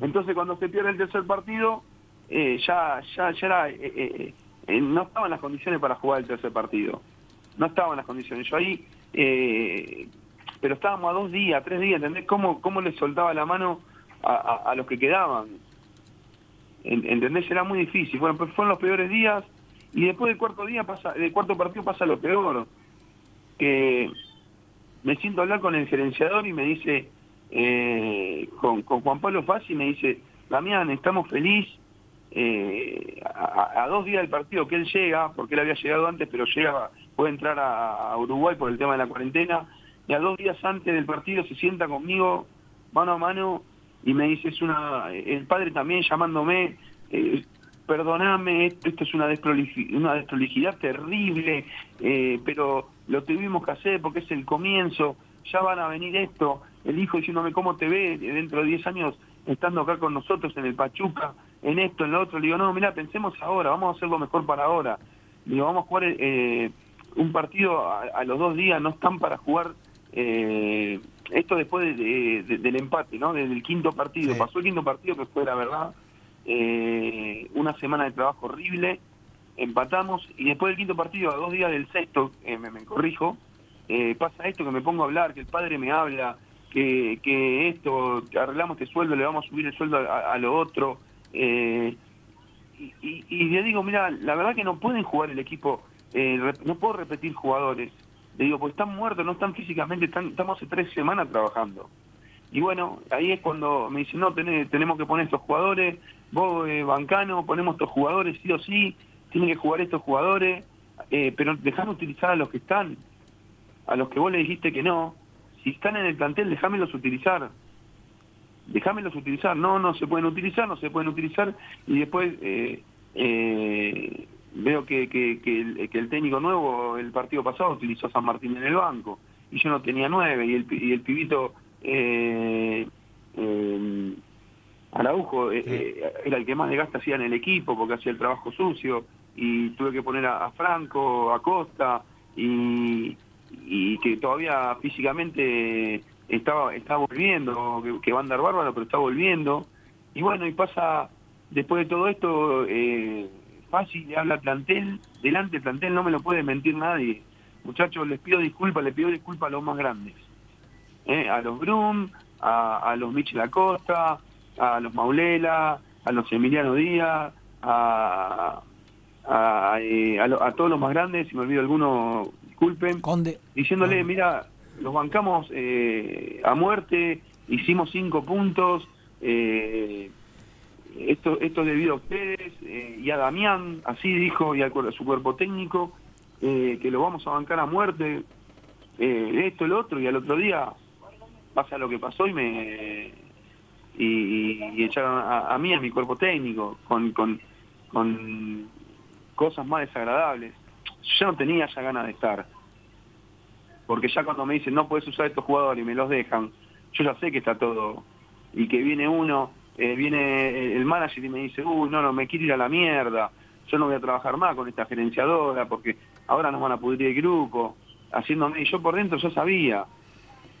Entonces cuando se pierde el tercer partido, eh, ya, ya, ya era, eh, eh, eh, no estaban las condiciones para jugar el tercer partido. No estaban las condiciones. Yo ahí, eh, pero estábamos a dos días, tres días, ¿entendés? ¿Cómo, cómo les soltaba la mano a, a- los que quedaban? En- ¿Entendés? Era muy difícil. Bueno, pues fueron los peores días y después del cuarto día pasa, del cuarto partido pasa lo peor. Que me siento a hablar con el gerenciador y me dice, eh, con, con Juan Pablo Fassi, me dice, Damián, estamos felices eh, a, dos días del partido que él llega, porque él había llegado antes, pero llega, puede entrar a Uruguay por el tema de la cuarentena, y a dos días antes del partido se sienta conmigo, mano a mano, y me dice, es una, el padre también llamándome, eh, perdoname, esto, esto es una, una desprolijidad terrible, eh, pero lo tuvimos que hacer porque es el comienzo, ya van a venir esto, el hijo diciéndome cómo te ve dentro de 10 años estando acá con nosotros en el Pachuca, en esto, en lo otro, le digo, no, mira, pensemos ahora, vamos a hacer lo mejor para ahora, le digo, vamos a jugar eh, un partido a, a los dos días, no están para jugar eh, esto después de- de- del empate, ¿no? Desde el quinto partido, pasó el quinto partido que fue la verdad, eh, una semana de trabajo horrible, empatamos y después del quinto partido, a dos días del sexto, eh, me, me corrijo, eh, pasa esto que me pongo a hablar, que el padre me habla, que, que esto, que arreglamos este sueldo, le vamos a subir el sueldo a, a lo otro. eh, y, y- y le digo, mira, la verdad que no pueden jugar el equipo, no puedo repetir jugadores. Le digo, pues están muertos, no están físicamente, están, estamos hace tres semanas trabajando. Y bueno, ahí es cuando me dicen, no, tenés- tenemos que poner estos jugadores, vos, eh, Bancano, ponemos estos jugadores sí o sí, tienen que jugar estos jugadores, eh, pero dejan utilizar a los que están, a los que vos le dijiste que no. Si están en el plantel, déjamelos utilizar. Déjamelos utilizar. No, no se pueden utilizar, no se pueden utilizar. Y después eh, eh, veo que, que, que el, que el técnico nuevo, el partido pasado, utilizó a San Martín en el banco. Y yo no tenía nueve. Y el, y el pibito eh, eh, Araujo eh, eh, era el que más desgaste hacía en el equipo porque hacía el trabajo sucio. Y tuve que poner a, a Franco, a Costa. Y, y que todavía físicamente estaba estaba volviendo, que, que va a andar bárbaro, pero está volviendo. Y bueno, y pasa, después de todo esto, fácil, le habla plantel, delante del plantel no me lo puede mentir nadie. Muchachos, les pido disculpas, les pido disculpas a los más grandes. ¿eh? A los Brum, a, a los Michel Acosta, a los Maulela, a los Emiliano Díaz, a, a, eh, a lo- a todos los más grandes, si me olvido alguno, disculpen, Conde. diciéndole, mira, los bancamos eh, a muerte, hicimos cinco puntos, eh, esto, esto es debido a ustedes eh, y a Damián, así dijo, y a su cuerpo técnico, eh, que lo vamos a bancar a muerte, eh, esto, lo otro, y al otro día pasa lo que pasó y me y, echaron a, a mí, a mi cuerpo técnico, con, con, con cosas más desagradables. Yo no tenía ya ganas de estar. Porque ya cuando me dicen no puedes usar estos jugadores y me los dejan, yo ya sé que está todo. Y que viene uno, eh, viene el manager y me dice, uy, no, no, me quiero ir a la mierda. Yo no voy a trabajar más con esta gerenciadora porque ahora nos van a pudrir el grupo. Haciéndome, y yo por dentro yo sabía.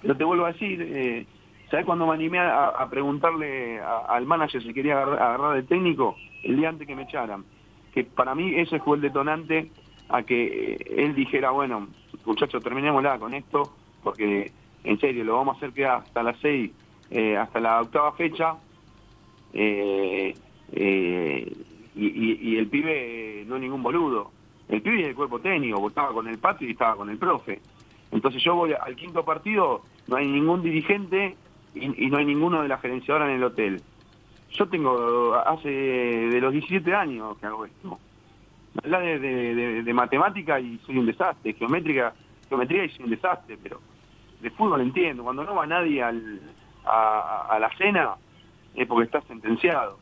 Pero te vuelvo a decir, eh, ¿sabes cuando me animé a, preguntarle a- al manager si quería agarrar, agarrar el técnico? El día antes que me echaran. Que para mí ese fue el detonante a que eh, él dijera, bueno, muchachos, terminémosla con esto, porque en serio, lo vamos a hacer que hasta las seis, eh, hasta la octava fecha, eh, eh, y, y- el pibe no es ningún boludo. El pibe es el cuerpo técnico, estaba con el patio y estaba con el profe. Entonces yo voy al quinto partido, no hay ningún dirigente y, no hay ninguno de la gerenciadora en el hotel. Yo tengo, hace de los 17 años que hago esto. Habla de, de, matemática y soy un desastre, geométrica, geometría y soy un desastre, pero de fútbol entiendo. Cuando no va nadie al, a la cena es porque está sentenciado.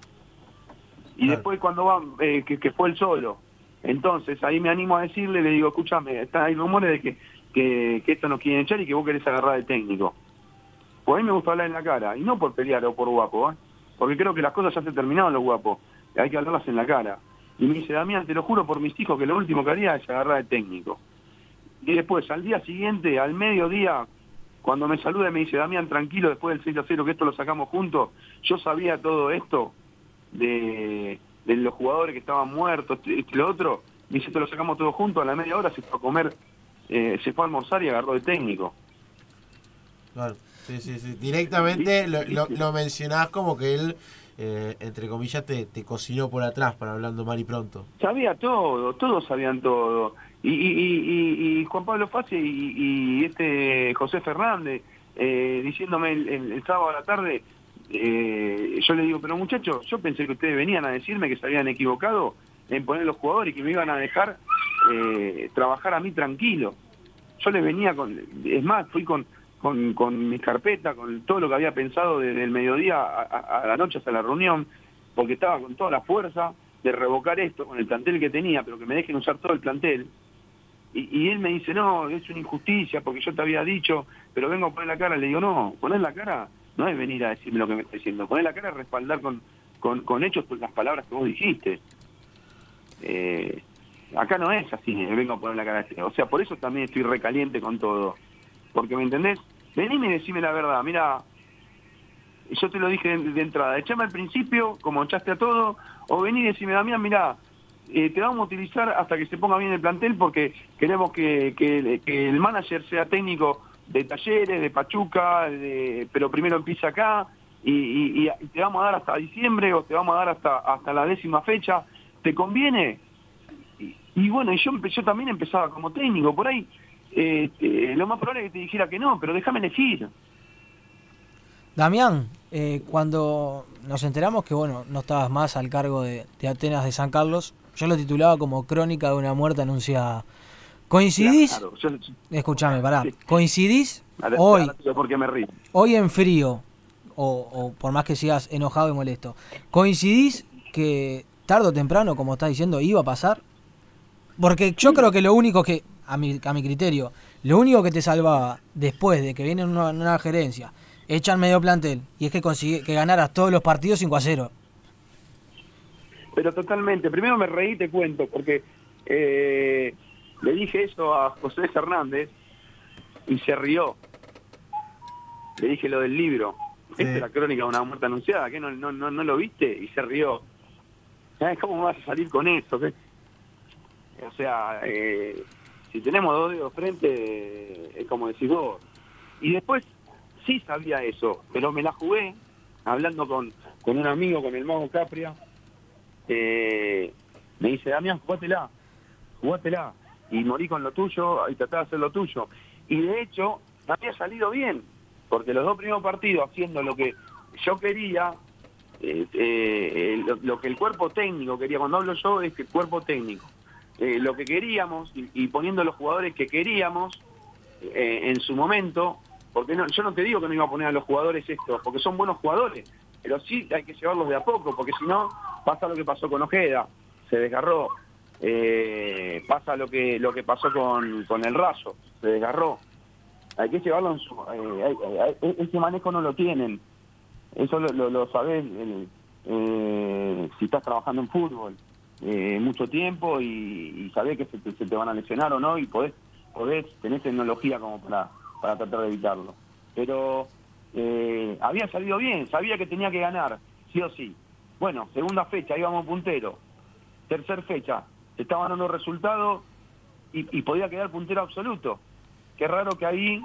Y después cuando va, eh, que, que fue el solo. Entonces ahí me animo a decirle, le digo, escúchame, está, hay rumores de que, que, que esto nos quieren echar y que vos querés agarrar de técnico. Pues a mí me gusta hablar en la cara, y no por pelear o por guapo, ¿eh? porque creo que las cosas ya se terminaron los guapos, hay que hablarlas en la cara. Y me dice, Damián, te lo juro por mis hijos que lo último que haría es agarrar de técnico. Y después, al día siguiente, al mediodía, cuando me saluda y me dice, Damián, tranquilo, después del 6 a 0 que esto lo sacamos juntos, yo sabía todo esto de, de los jugadores que estaban muertos, esto y lo otro, me dice, te lo sacamos todo juntos, a la media hora se fue a comer, eh, se fue a almorzar y agarró de técnico. Claro, sí, sí, sí. Directamente lo, lo, lo mencionás como que él, eh, entre comillas, te, te cocinó por atrás, para hablando mal y pronto. Sabía todo, todos sabían todo. Y, y, y, y- Juan Pablo Fassi y, este José Fernández eh, diciéndome el, sábado a la tarde, eh, yo le digo, pero muchachos, yo pensé que ustedes venían a decirme que se habían equivocado en poner los jugadores y que me iban a dejar eh, trabajar a mí tranquilo. Yo les venía con, es más, fui con, con, con mis carpetas, con todo lo que había pensado desde el mediodía a la noche hasta la reunión, porque estaba con toda la fuerza de revocar esto con el plantel que tenía, pero que me dejen usar todo el plantel. Y, él me dice, no, es una injusticia porque yo te había dicho, pero vengo a poner la cara. Le digo, no, poner la cara no es venir a decirme lo que me está diciendo. Poner la cara es respaldar con, con, con hechos las palabras que vos dijiste. Eh, acá no es así, eh, vengo a poner la cara. O sea, por eso también estoy recaliente con todo. Porque, ¿me entendés? Venime y decime la verdad. Mira, yo te lo dije de, de entrada, echame al principio, como echaste a todo, o vení y decime, Damián, mira, eh, te vamos a utilizar hasta que se ponga bien el plantel porque queremos que, el manager sea técnico de talleres, de Pachuca, de- pero primero empieza acá y, y- y- te vamos a dar hasta diciembre o te vamos a dar hasta, hasta la décima fecha. ¿Te conviene? Y, y bueno, yo, yo también empezaba como técnico, por ahí eh, lo más probable es que te dijera que no, pero déjame elegir. Damián, eh, cuando nos enteramos que bueno no estabas más al cargo de Atenas de San Carlos, yo lo titulaba como Crónica de una muerte anunciada. ¿Coincidís? Claro, yo- Escúchame, pará. ¿Coincidís hoy, ahora te digo por qué me río. hoy en frío, o, o por más que sigas enojado y molesto, ¿coincidís que tarde o temprano, como estás diciendo, iba a pasar? Porque yo creo que lo único que, a mi, a mi criterio, lo único que te salvaba después de que viene una, una gerencia, echan medio plantel, y es que, consigue, que ganaras todos los partidos 5 a 0. Pero totalmente. Primero me reí, te cuento, porque eh, le dije eso a José Fernández y se rió. Le dije lo del libro. Esta es la crónica de una muerte anunciada, ¿qué no, no, no, no lo viste? Y se rió. ¿Sabes ¿Cómo vas a salir con eso? qué? O sea, eh, si tenemos dos dedos frente, es como decís vos. Y después, sí sabía eso, pero me la jugué hablando con, con un amigo, con el mago Capria, eh, Me dice, Damián, jugátela, jugátela. Y morí con lo tuyo y tratá de hacer lo tuyo. Y de hecho, me había salido bien, porque los dos primeros partidos haciendo lo que yo quería, eh, eh, lo, que el cuerpo técnico quería, cuando hablo yo es que el cuerpo técnico, eh, lo que queríamos y, y poniendo los jugadores que queríamos en su momento, porque no, yo no te digo que no iba a poner a los jugadores estos, porque son buenos jugadores, pero sí hay que llevarlos de a poco, porque si no pasa lo que pasó con Ojeda, se desgarró, eh, pasa lo que lo que pasó con, con el Rayo, se desgarró. Hay que llevarlo en su... eh, hay- hay- ese manejo no lo tienen, eso lo, lo, lo sabés eh, si estás trabajando en fútbol eh, mucho tiempo y, y sabés que se te, se te van a lesionar o no y podés, podés tenés tecnología como para, para tratar de evitarlo. Pero eh, había salido bien, sabía que tenía que ganar, sí o sí. Bueno, segunda fecha, íbamos puntero. Tercer fecha, estaban dando resultados y, podía quedar puntero absoluto. Qué raro que ahí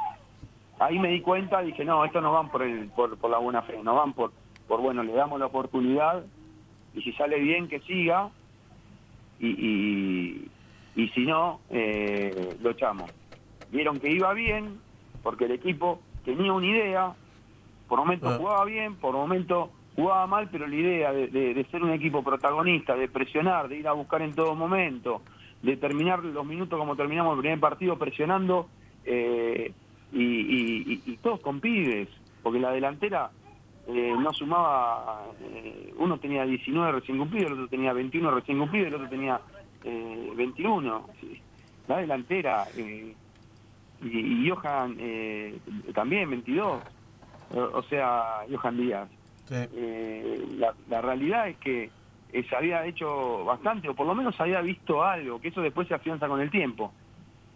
ahí me di cuenta, dije, no, esto no van por, el, por, por la buena fe, no van por, por, bueno, le damos la oportunidad y si sale bien que siga y, y, y si no, eh, lo echamos. Vieron que iba bien porque el equipo tenía una idea, por momentos Ah. jugaba bien, por momentos jugaba mal, pero la idea de, de- de ser un equipo protagonista, de presionar, de ir a buscar en todo momento, de terminar los minutos como terminamos el primer partido presionando eh, y, y- y- y todos con pibes, porque la delantera eh, no sumaba, eh, uno tenía 19 recién cumplidos, el otro tenía 21 recién cumplidos, el otro tenía eh, 21. Sí. La delantera, eh, y, Johan eh, también 22, o, sea, Johan Díaz. Eh, la, la realidad es que eh, se había hecho bastante, o por lo menos había visto algo, que eso después se afianza con el tiempo.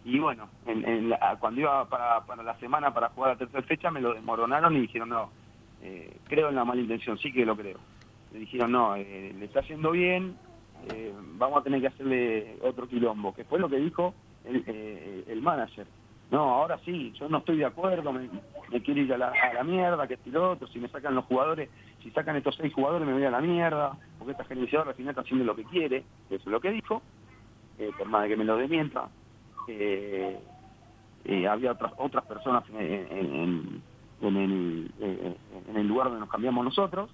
Y bueno, en, en la- cuando iba para, para la semana para jugar la tercera fecha me lo desmoronaron y dijeron, no, eh, creo en la mala intención, sí que lo creo. Le dijeron, no, eh, le está yendo bien, eh, vamos a tener que hacerle otro quilombo, que fue lo que dijo el, eh, el manager. No, ahora sí, yo no estoy de acuerdo, me, me quiero ir a la, a la mierda, que lo otro, si me sacan los jugadores, si sacan estos seis jugadores me voy a la mierda, porque esta gerenciadora al final está haciendo lo que quiere, eso es lo que dijo, eh, por más de que me lo desmienta. Eh, eh, había otras otras personas en, en- en el, eh, en el lugar donde nos cambiamos nosotros,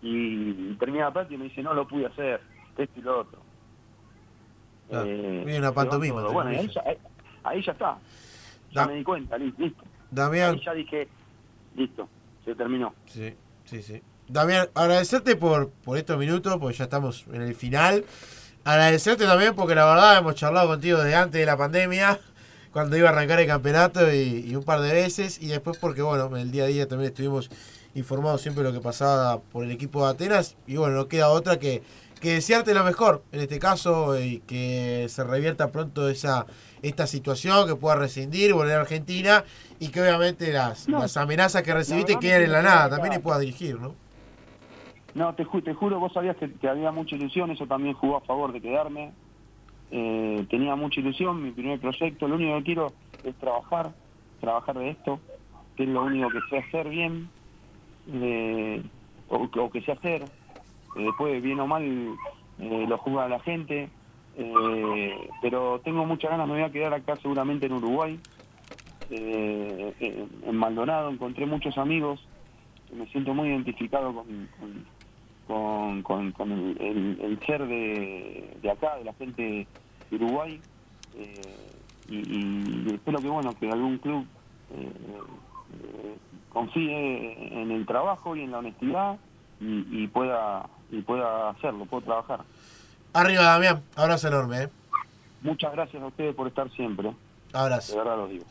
y termina la y me dice, no lo pude hacer, esto y lo otro. Claro, Eh, una pantomima, Bueno, y ahí comillas. ya, ahí- ahí ya está. Ya me di cuenta, li- listo. Damián. Ahí ya dije, listo, se terminó. Sí, sí, sí. Damián, agradecerte por, por estos minutos, porque ya estamos en el final. Agradecerte también porque la verdad hemos charlado contigo desde antes de la pandemia, cuando iba a arrancar el campeonato y, y un par de veces, y después porque, bueno, en el día a día también estuvimos informados siempre de lo que pasaba por el equipo de Atenas, y bueno, no queda otra que, que desearte lo mejor en este caso y que se revierta pronto esa esta situación, que pueda rescindir, volver a Argentina y que obviamente las, No, las amenazas que recibiste queden que en la nada también y puedas dirigir, ¿no? No, te, ju- te juro, vos sabías que, que había mucha ilusión, eso también jugó a favor de quedarme. Eh, tenía mucha ilusión, mi primer proyecto, lo único que quiero es trabajar, trabajar de esto, que es lo único que sé hacer bien, eh, o, o que sé hacer. Eh, después, bien o mal, eh, lo juega la gente, eh, pero tengo muchas ganas, me voy a quedar acá seguramente en Uruguay, eh, en- Maldonado, encontré muchos amigos, me siento muy identificado con, con, el, ser de, de acá, de la gente de Uruguay, eh, y, espero que bueno que algún club eh, eh, confíe en el trabajo y en la honestidad y, y pueda y pueda hacerlo, puedo trabajar. Arriba, Damián. Abrazo enorme, ¿eh? Muchas gracias a ustedes por estar siempre. Abrazo. De verdad lo digo.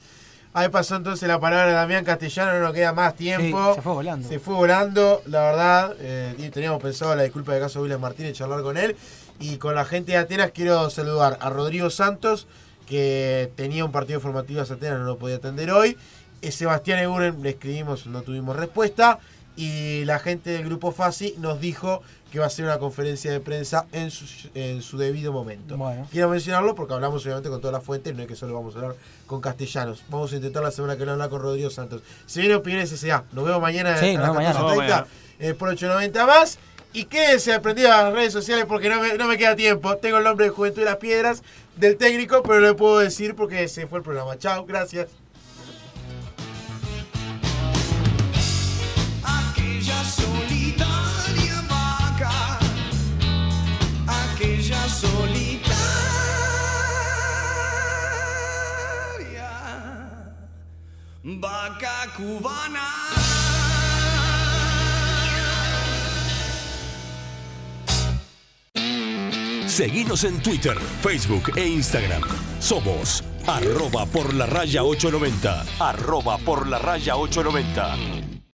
Ahí pasó entonces la palabra de Damián Castellano, no nos queda más tiempo. Sí, se fue volando. Se fue volando, la verdad. eh, teníamos pensado la disculpa de caso William Martínez, charlar con él. Y con la gente de Atenas quiero saludar a Rodrigo Santos, que tenía un partido formativo de Atenas, no lo podía atender hoy. Eh, Sebastián Eguren le escribimos, no tuvimos respuesta. Y la gente del grupo FASI nos dijo que va a ser una conferencia de prensa en su, en su debido momento. Quiero mencionarlo porque hablamos obviamente con todas las fuentes, no es que solo vamos a hablar con castellanos. Vamos a intentar la semana que viene hablar con Rodrigo Santos. Se viene Opiniones S.A. Nos vemos mañana Sí, a nos las vemos mañana. 14:30, eh, por 8.90 más. Y quédese aprendido a las redes sociales porque no me, no me queda tiempo. Tengo el nombre de Juventud de las Piedras del técnico, pero no le puedo decir porque se fue el programa. Chao, gracias. Solitaria vaca cubana. Seguinos en Twitter, Facebook e Instagram. Somos arroba por la raya 890. Arroba por la raya 890.